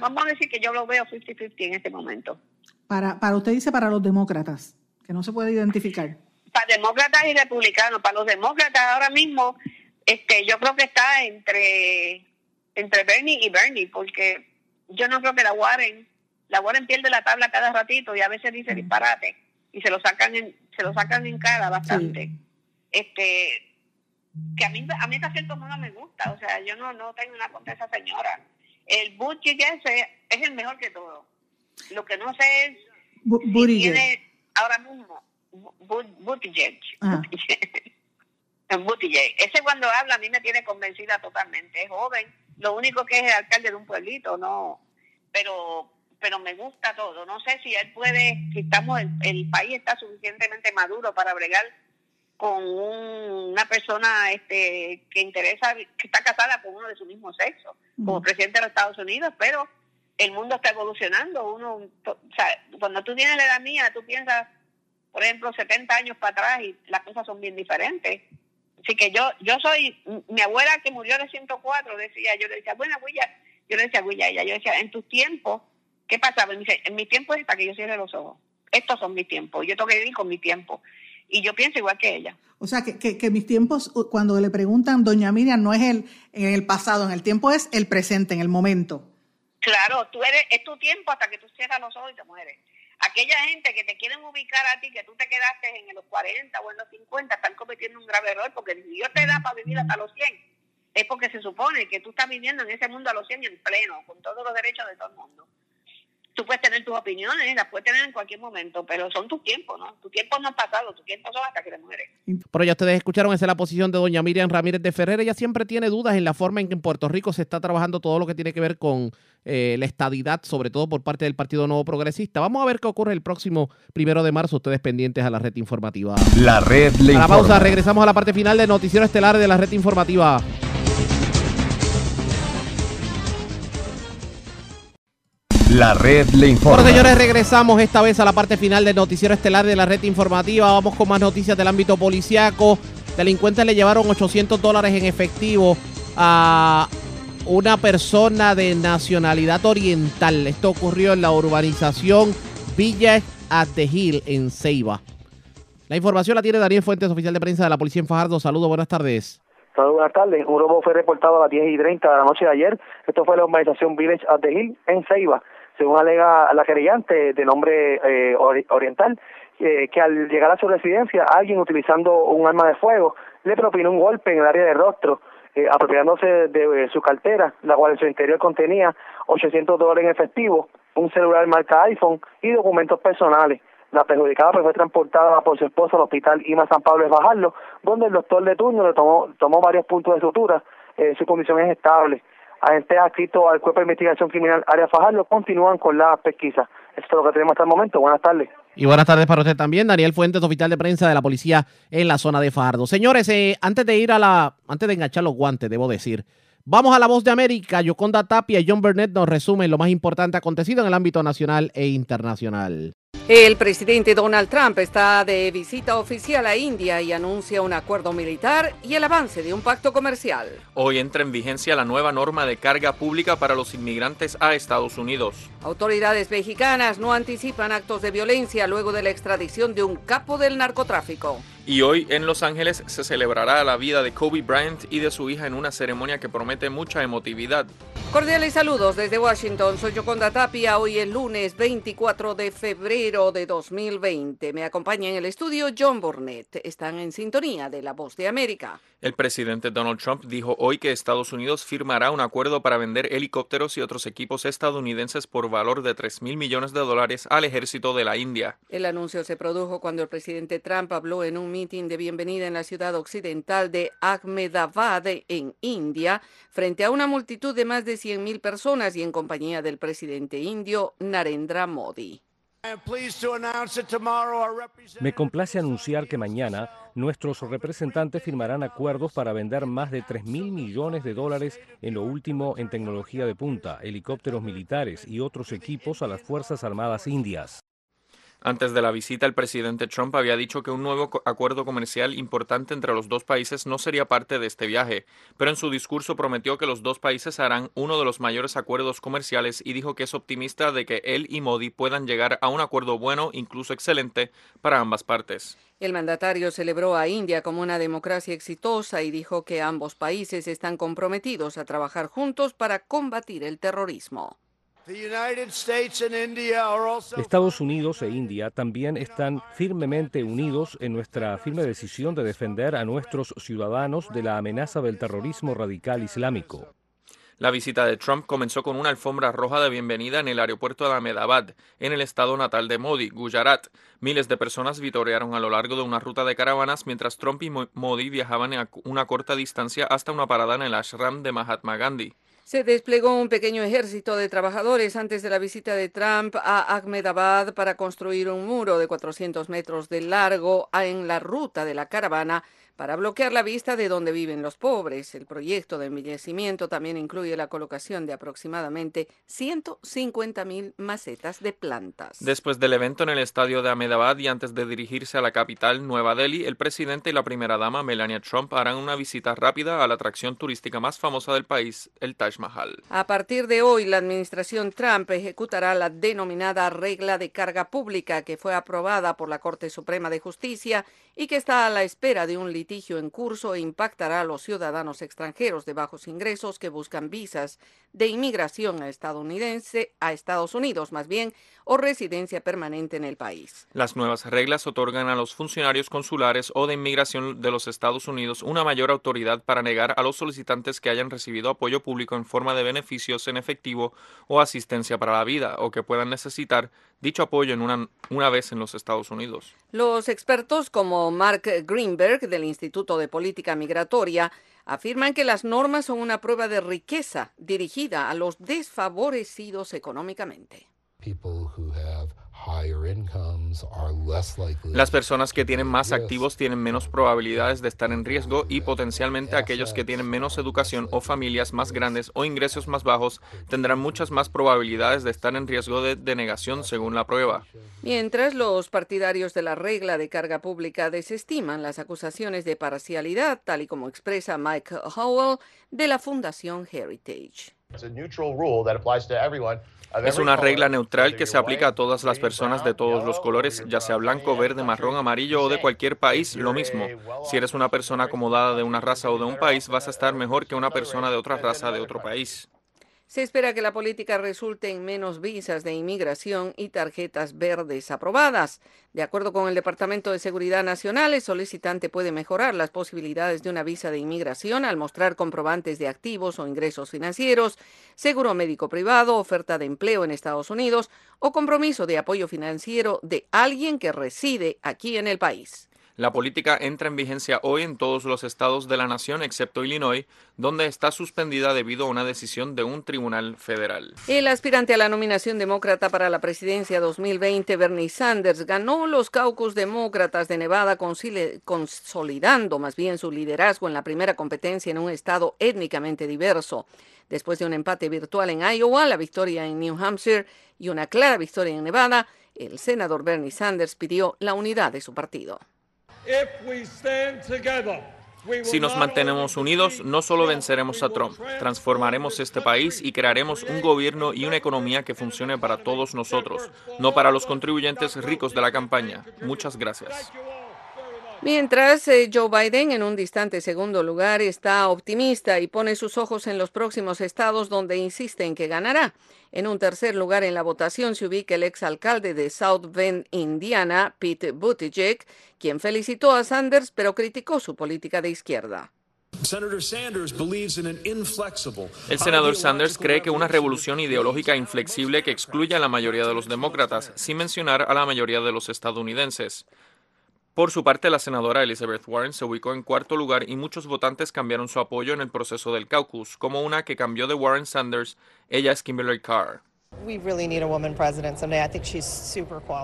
vamos a decir que yo lo veo 50-50 en este momento. Para, para usted dice para los demócratas, que no se puede identificar. Para demócratas y republicanos, para los demócratas ahora mismo, este, yo creo que está entre, entre Bernie y Bernie, porque yo no creo que la Warren, la Warren pierde la tabla cada ratito y a veces dice disparate y se lo sacan en, se lo sacan en cara bastante. Este, que a mí, a mí hasta cierto modo me gusta, o sea, yo no, no tengo nada contra esa señora. El Butchie ese es el mejor que todo. Lo que no sé es si Buttigieg. tiene ahora mismo Bu- Buttigieg. Ah. Buttigieg. Ese cuando habla a mí me tiene convencida totalmente. Es joven, lo único que es el alcalde de un pueblito, no. Pero pero me gusta todo. No sé si él puede, si estamos, el, el país está suficientemente maduro para bregar con un- una persona este que interesa, que está casada con uno de su mismo sexo, como presidente de los Estados Unidos, pero el mundo está evolucionando. Uno, to- o sea, cuando tú tienes la edad mía, tú piensas, por ejemplo, 70 años para atrás y las cosas son bien diferentes. Así que yo yo soy, mi abuela que murió de 104 decía, yo le decía, bueno, Huilla, yo le decía, Huilla, ella, yo decía, en tus tiempos, ¿qué pasaba? Y me dice, en mi tiempo es hasta que yo cierre los ojos. Estos son mis tiempos, yo tengo que vivir con mi tiempo. Y yo pienso igual que ella. O sea, que, que, que mis tiempos, cuando le preguntan, doña Miriam, no es el en el pasado, en el tiempo es el presente, en el momento. Claro, tú eres, es tu tiempo hasta que tú cierras los ojos y te mueres. Aquella gente que te quieren ubicar a ti, que tú te quedaste en los 40 o en los 50, están cometiendo un grave error porque si Dios te da para vivir hasta los 100, es porque se supone que tú estás viviendo en ese mundo a los 100 en pleno, con todos los derechos de todo el mundo. Tú puedes tener tus opiniones, las puedes tener en cualquier momento, pero son tus tiempos, ¿no? Tu tiempo no es pasado, tus tiempos son hasta que te mueres. Pero ya ustedes escucharon, esa es la posición de doña Miriam Ramírez de Ferrer. Ella siempre tiene dudas en la forma en que en Puerto Rico se está trabajando todo lo que tiene que ver con eh, la estadidad, sobre todo por parte del Partido Nuevo Progresista. Vamos a ver qué ocurre el próximo primero de marzo. Ustedes pendientes a la red informativa. La red le A la pausa, regresamos a la parte final del noticiero estelar de la red informativa. La red le informa. Bueno, señores, regresamos esta vez a la parte final del noticiero estelar de la red informativa. Vamos con más noticias del ámbito policiaco. Delincuentes le llevaron 800 dólares en efectivo a una persona de nacionalidad oriental. Esto ocurrió en la urbanización Villa Atejil, en Ceiba. La información la tiene Daniel Fuentes, oficial de prensa de la policía en Fajardo. Saludos, buenas tardes. Saludos, buenas tardes. Un robo fue reportado a las 10 y 30 de la noche de ayer. Esto fue en la urbanización Village at the Hill en Ceiba. Según alega la querellante de nombre eh, ori- oriental, eh, que al llegar a su residencia, alguien utilizando un arma de fuego le propinó un golpe en el área del rostro, eh, apropiándose de, su cartera, la cual en su interior contenía 800 dólares en efectivo, un celular marca iPhone y documentos personales. La perjudicada pues, fue transportada por su esposo al hospital IMA San Pablo de Bajarlo, donde el doctor de turno le tomó, varios puntos de sutura. Su condición es estable. Agentes adscritos al Cuerpo de Investigación Criminal Área Fajardo continúan con la pesquisa. Esto es lo que tenemos hasta el momento. Buenas tardes. Y buenas tardes para usted también, Daniel Fuentes, oficial de prensa de la policía en la zona de Fajardo. Señores, eh, antes de ir a la, antes de enganchar los guantes, debo decir, vamos a la voz de América. Yoconda Tapia y John Burnett nos resumen lo más importante acontecido en el ámbito nacional e internacional. El presidente Donald Trump está de visita oficial a India y anuncia un acuerdo militar y el avance de un pacto comercial. Hoy entra en vigencia la nueva norma de carga pública para los inmigrantes a Estados Unidos. Autoridades mexicanas no anticipan actos de violencia luego de la extradición de un capo del narcotráfico. Y hoy en Los Ángeles se celebrará la vida de Kobe Bryant y de su hija en una ceremonia que promete mucha emotividad. Cordiales saludos desde Washington. Soy Yoconda Tapia. Hoy es lunes 24 de febrero de 2020. Me acompaña en el estudio John Burnett. Están en sintonía de La Voz de América. El presidente Donald Trump dijo hoy que Estados Unidos firmará un acuerdo para vender helicópteros y otros equipos estadounidenses por valor de 3 mil millones de dólares al ejército de la India. El anuncio se produjo cuando el presidente Trump habló en un mitin de bienvenida en la ciudad occidental de Ahmedabad, en India, frente a una multitud de más de 100.000 personas y en compañía del presidente indio Narendra Modi. Me complace anunciar que mañana nuestros representantes firmarán acuerdos para vender más de 3 mil millones de dólares en lo último en tecnología de punta, helicópteros militares y otros equipos a las Fuerzas Armadas Indias. Antes de la visita, el presidente Trump había dicho que un nuevo acuerdo comercial importante entre los dos países no sería parte de este viaje, pero en su discurso prometió que los dos países harán uno de los mayores acuerdos comerciales y dijo que es optimista de que él y Modi puedan llegar a un acuerdo bueno, incluso excelente, para ambas partes. El mandatario celebró a India como una democracia exitosa y dijo que ambos países están comprometidos a trabajar juntos para combatir el terrorismo. Estados Unidos e India también están firmemente unidos en nuestra firme decisión de defender a nuestros ciudadanos de la amenaza del terrorismo radical islámico. La visita de Trump comenzó con una alfombra roja de bienvenida en el aeropuerto de Ahmedabad, en el estado natal de Modi, Gujarat. Miles de personas vitorearon a lo largo de una ruta de caravanas mientras Trump y Modi viajaban a una corta distancia hasta una parada en el ashram de Mahatma Gandhi. Se desplegó un pequeño ejército de trabajadores antes de la visita de Trump a Ahmedabad para construir un muro de 400 metros de largo en la ruta de la caravana para bloquear la vista de donde viven los pobres. El proyecto de embellecimiento también incluye la colocación de aproximadamente 150.000 macetas de plantas. Después del evento en el estadio de Ahmedabad y antes de dirigirse a la capital, Nueva Delhi, el presidente y la primera dama, Melania Trump, harán una visita rápida a la atracción turística más famosa del país, el Taj Mahal. A partir de hoy, la administración Trump ejecutará la denominada regla de carga pública que fue aprobada por la Corte Suprema de Justicia y que está a la espera de un litigio en curso e impactará a los ciudadanos extranjeros de bajos ingresos que buscan visas de inmigración a estadounidense a Estados Unidos, más bien, o residencia permanente en el país. Las nuevas reglas otorgan a los funcionarios consulares o de inmigración de los Estados Unidos una mayor autoridad para negar a los solicitantes que hayan recibido apoyo público en forma de beneficios en efectivo o asistencia para la vida o que puedan necesitar dicho apoyo en una, una vez en los Estados Unidos. Los expertos como Mark Greenberg del Instituto de Política Migratoria afirman que las normas son una prueba de riqueza dirigida a los desfavorecidos económicamente. Las personas que tienen más activos tienen menos probabilidades de estar en riesgo y potencialmente aquellos que tienen menos educación o familias más grandes o ingresos más bajos tendrán muchas más probabilidades de estar en riesgo de denegación según la prueba. Mientras los partidarios de la regla de carga pública desestiman las acusaciones de parcialidad, tal y como expresa Mike Howell de la Fundación Heritage. Es una regla neutral que se aplica a todas las personas de todos los colores, ya sea blanco, verde, marrón, amarillo o de cualquier país, lo mismo. Si eres una persona acomodada de una raza o de un país, vas a estar mejor que una persona de otra raza de otro país. Se espera que la política resulte en menos visas de inmigración y tarjetas verdes aprobadas. De acuerdo con el Departamento de Seguridad Nacional, el solicitante puede mejorar las posibilidades de una visa de inmigración al mostrar comprobantes de activos o ingresos financieros, seguro médico privado, oferta de empleo en Estados Unidos o compromiso de apoyo financiero de alguien que reside aquí en el país. La política entra en vigencia hoy en todos los estados de la nación excepto Illinois, donde está suspendida debido a una decisión de un tribunal federal. El aspirante a la nominación demócrata para la presidencia 2020, Bernie Sanders, ganó los caucus demócratas de Nevada consolidando más bien su liderazgo en la primera competencia en un estado étnicamente diverso. Después de un empate virtual en Iowa, la victoria en New Hampshire y una clara victoria en Nevada, el senador Bernie Sanders pidió la unidad de su partido. Si nos mantenemos unidos, no solo venceremos a Trump, transformaremos este país y crearemos un gobierno y una economía que funcione para todos nosotros, no para los contribuyentes ricos de la campaña. Muchas gracias. Mientras eh, Joe Biden, en un distante segundo lugar, está optimista y pone sus ojos en los próximos estados donde insiste en que ganará. En un tercer lugar en la votación se ubica el exalcalde de South Bend, Indiana, Pete Buttigieg, quien felicitó a Sanders pero criticó su política de izquierda. El senador Sanders cree que una revolución ideológica inflexible que excluya a la mayoría de los demócratas, sin mencionar a la mayoría de los estadounidenses. Por su parte, la senadora Elizabeth Warren se ubicó en cuarto lugar y muchos votantes cambiaron su apoyo en el proceso del caucus, como una que cambió de Warren Sanders, ella es Kimberly Carr.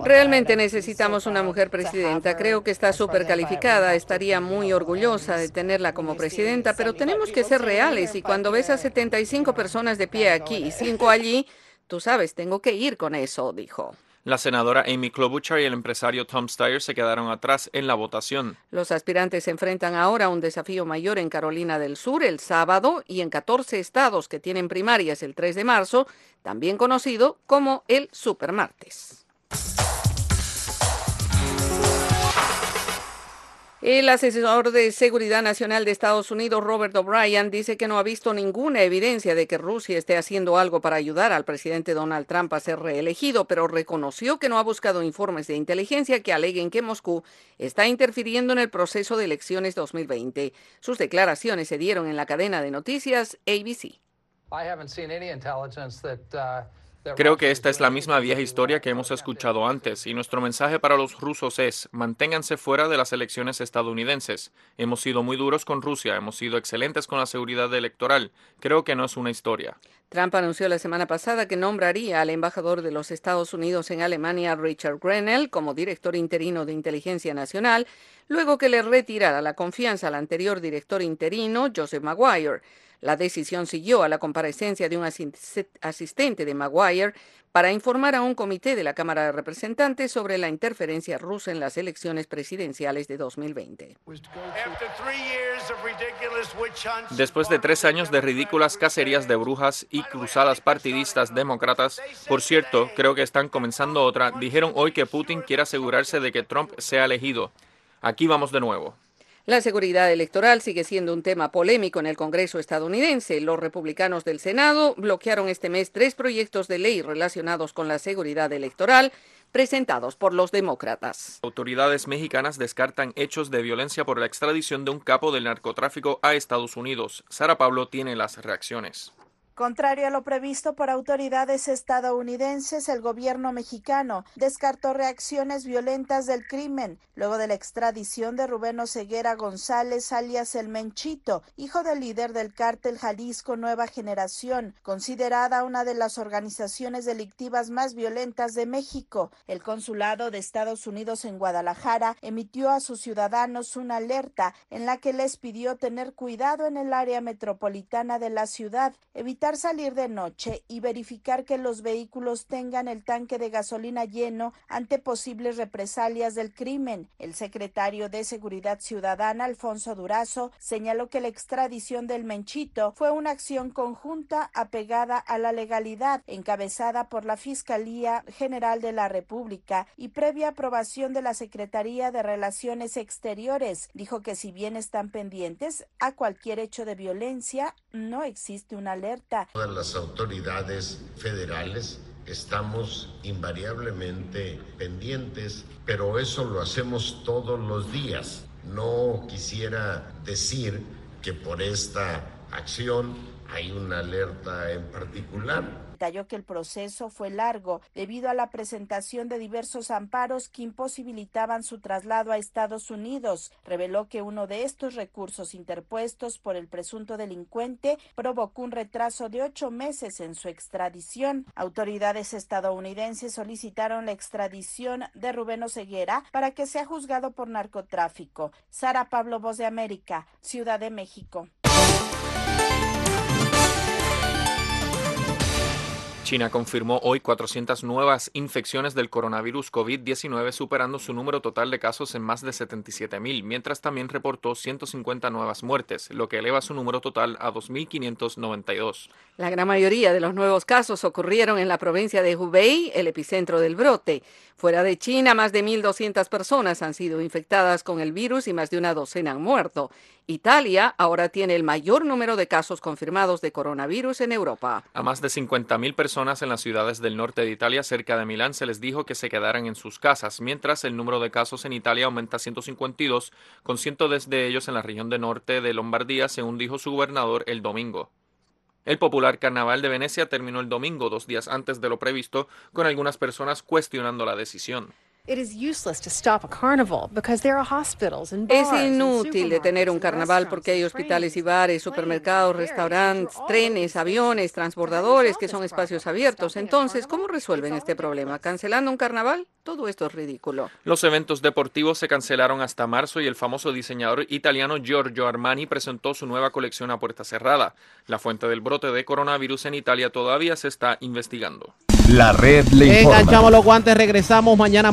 Realmente necesitamos una mujer presidenta. Creo que está súper calificada. Estaría muy orgullosa de tenerla como presidenta, pero tenemos que ser reales. Y cuando ves a 75 personas de pie aquí y 5 allí, tú sabes, tengo que ir con eso, dijo. La senadora Amy Klobuchar y el empresario Tom Steyer se quedaron atrás en la votación. Los aspirantes se enfrentan ahora a un desafío mayor en Carolina del Sur el sábado y en 14 estados que tienen primarias el 3 de marzo, también conocido como el Supermartes. El asesor de Seguridad Nacional de Estados Unidos, Robert O'Brien, dice que no ha visto ninguna evidencia de que Rusia esté haciendo algo para ayudar al presidente Donald Trump a ser reelegido, pero reconoció que no ha buscado informes de inteligencia que aleguen que Moscú está interfiriendo en el proceso de elecciones 2020. Sus declaraciones se dieron en la cadena de noticias ABC. Creo que esta es la misma vieja historia que hemos escuchado antes y nuestro mensaje para los rusos es manténganse fuera de las elecciones estadounidenses. Hemos sido muy duros con Rusia, hemos sido excelentes con la seguridad electoral. Creo que no es una historia. Trump anunció la semana pasada que nombraría al embajador de los Estados Unidos en Alemania, Richard Grenell, como director interino de inteligencia nacional, luego que le retirara la confianza al anterior director interino, Joseph Maguire. La decisión siguió a la comparecencia de un asistente de Maguire para informar a un comité de la Cámara de Representantes sobre la interferencia rusa en las elecciones presidenciales de 2020. Después de tres años de ridículas cacerías de brujas y cruzadas partidistas demócratas, por cierto, creo que están comenzando otra, dijeron hoy que Putin quiere asegurarse de que Trump sea elegido. Aquí vamos de nuevo. La seguridad electoral sigue siendo un tema polémico en el Congreso estadounidense. Los republicanos del Senado bloquearon este mes tres proyectos de ley relacionados con la seguridad electoral presentados por los demócratas. Autoridades mexicanas descartan hechos de violencia por la extradición de un capo del narcotráfico a Estados Unidos. Sara Pablo tiene las reacciones. Contrario a lo previsto por autoridades estadounidenses, el gobierno mexicano descartó reacciones violentas del crimen luego de la extradición de Rubén Oseguera González, alias El Menchito, hijo del líder del cártel Jalisco Nueva Generación, considerada una de las organizaciones delictivas más violentas de México. El consulado de Estados Unidos en Guadalajara emitió a sus ciudadanos una alerta en la que les pidió tener cuidado en el área metropolitana de la ciudad, evitar salir de noche y verificar que los vehículos tengan el tanque de gasolina lleno ante posibles represalias del crimen. El secretario de Seguridad Ciudadana, Alfonso Durazo, señaló que la extradición del Menchito fue una acción conjunta apegada a la legalidad, encabezada por la Fiscalía General de la República y previa aprobación de la Secretaría de Relaciones Exteriores. Dijo que si bien están pendientes a cualquier hecho de violencia, no existe una alerta. Todas las autoridades federales estamos invariablemente pendientes, pero eso lo hacemos todos los días. No quisiera decir que por esta acción hay una alerta en particular. Detalló que el proceso fue largo debido a la presentación de diversos amparos que imposibilitaban su traslado a Estados Unidos. Reveló que uno de estos recursos interpuestos por el presunto delincuente provocó un retraso de ocho meses en su extradición. Autoridades estadounidenses solicitaron la extradición de Rubén Oseguera para que sea juzgado por narcotráfico. Sara Pablo, Voz de América, Ciudad de México. China confirmó hoy 400 nuevas infecciones del coronavirus COVID-19, superando su número total de casos en más de 77.000, mientras también reportó 150 nuevas muertes, lo que eleva su número total a 2.592. La gran mayoría de los nuevos casos ocurrieron en la provincia de Hubei, el epicentro del brote. Fuera de China, más de 1.200 personas han sido infectadas con el virus y más de una docena han muerto. Italia ahora tiene el mayor número de casos confirmados de coronavirus en Europa. A más de 50.000 personas en las ciudades del norte de Italia, cerca de Milán, se les dijo que se quedaran en sus casas, mientras el número de casos en Italia aumenta a 152, con cientos de ellos en la región de norte de Lombardía, según dijo su gobernador el domingo. El popular Carnaval de Venecia terminó el domingo, dos días antes de lo previsto, con algunas personas cuestionando la decisión. Es inútil detener un carnaval porque hay hospitales y bares, supermercados, restaurantes, trenes, aviones, transbordadores que son espacios abiertos. Entonces, ¿cómo resuelven este problema? ¿Cancelando un carnaval? Todo esto es ridículo. Los eventos deportivos se cancelaron hasta marzo y el famoso diseñador italiano Giorgio Armani presentó su nueva colección a puerta cerrada. La fuente del brote de coronavirus en Italia todavía se está investigando. La red le informa. Enganchamos los guantes, regresamos mañana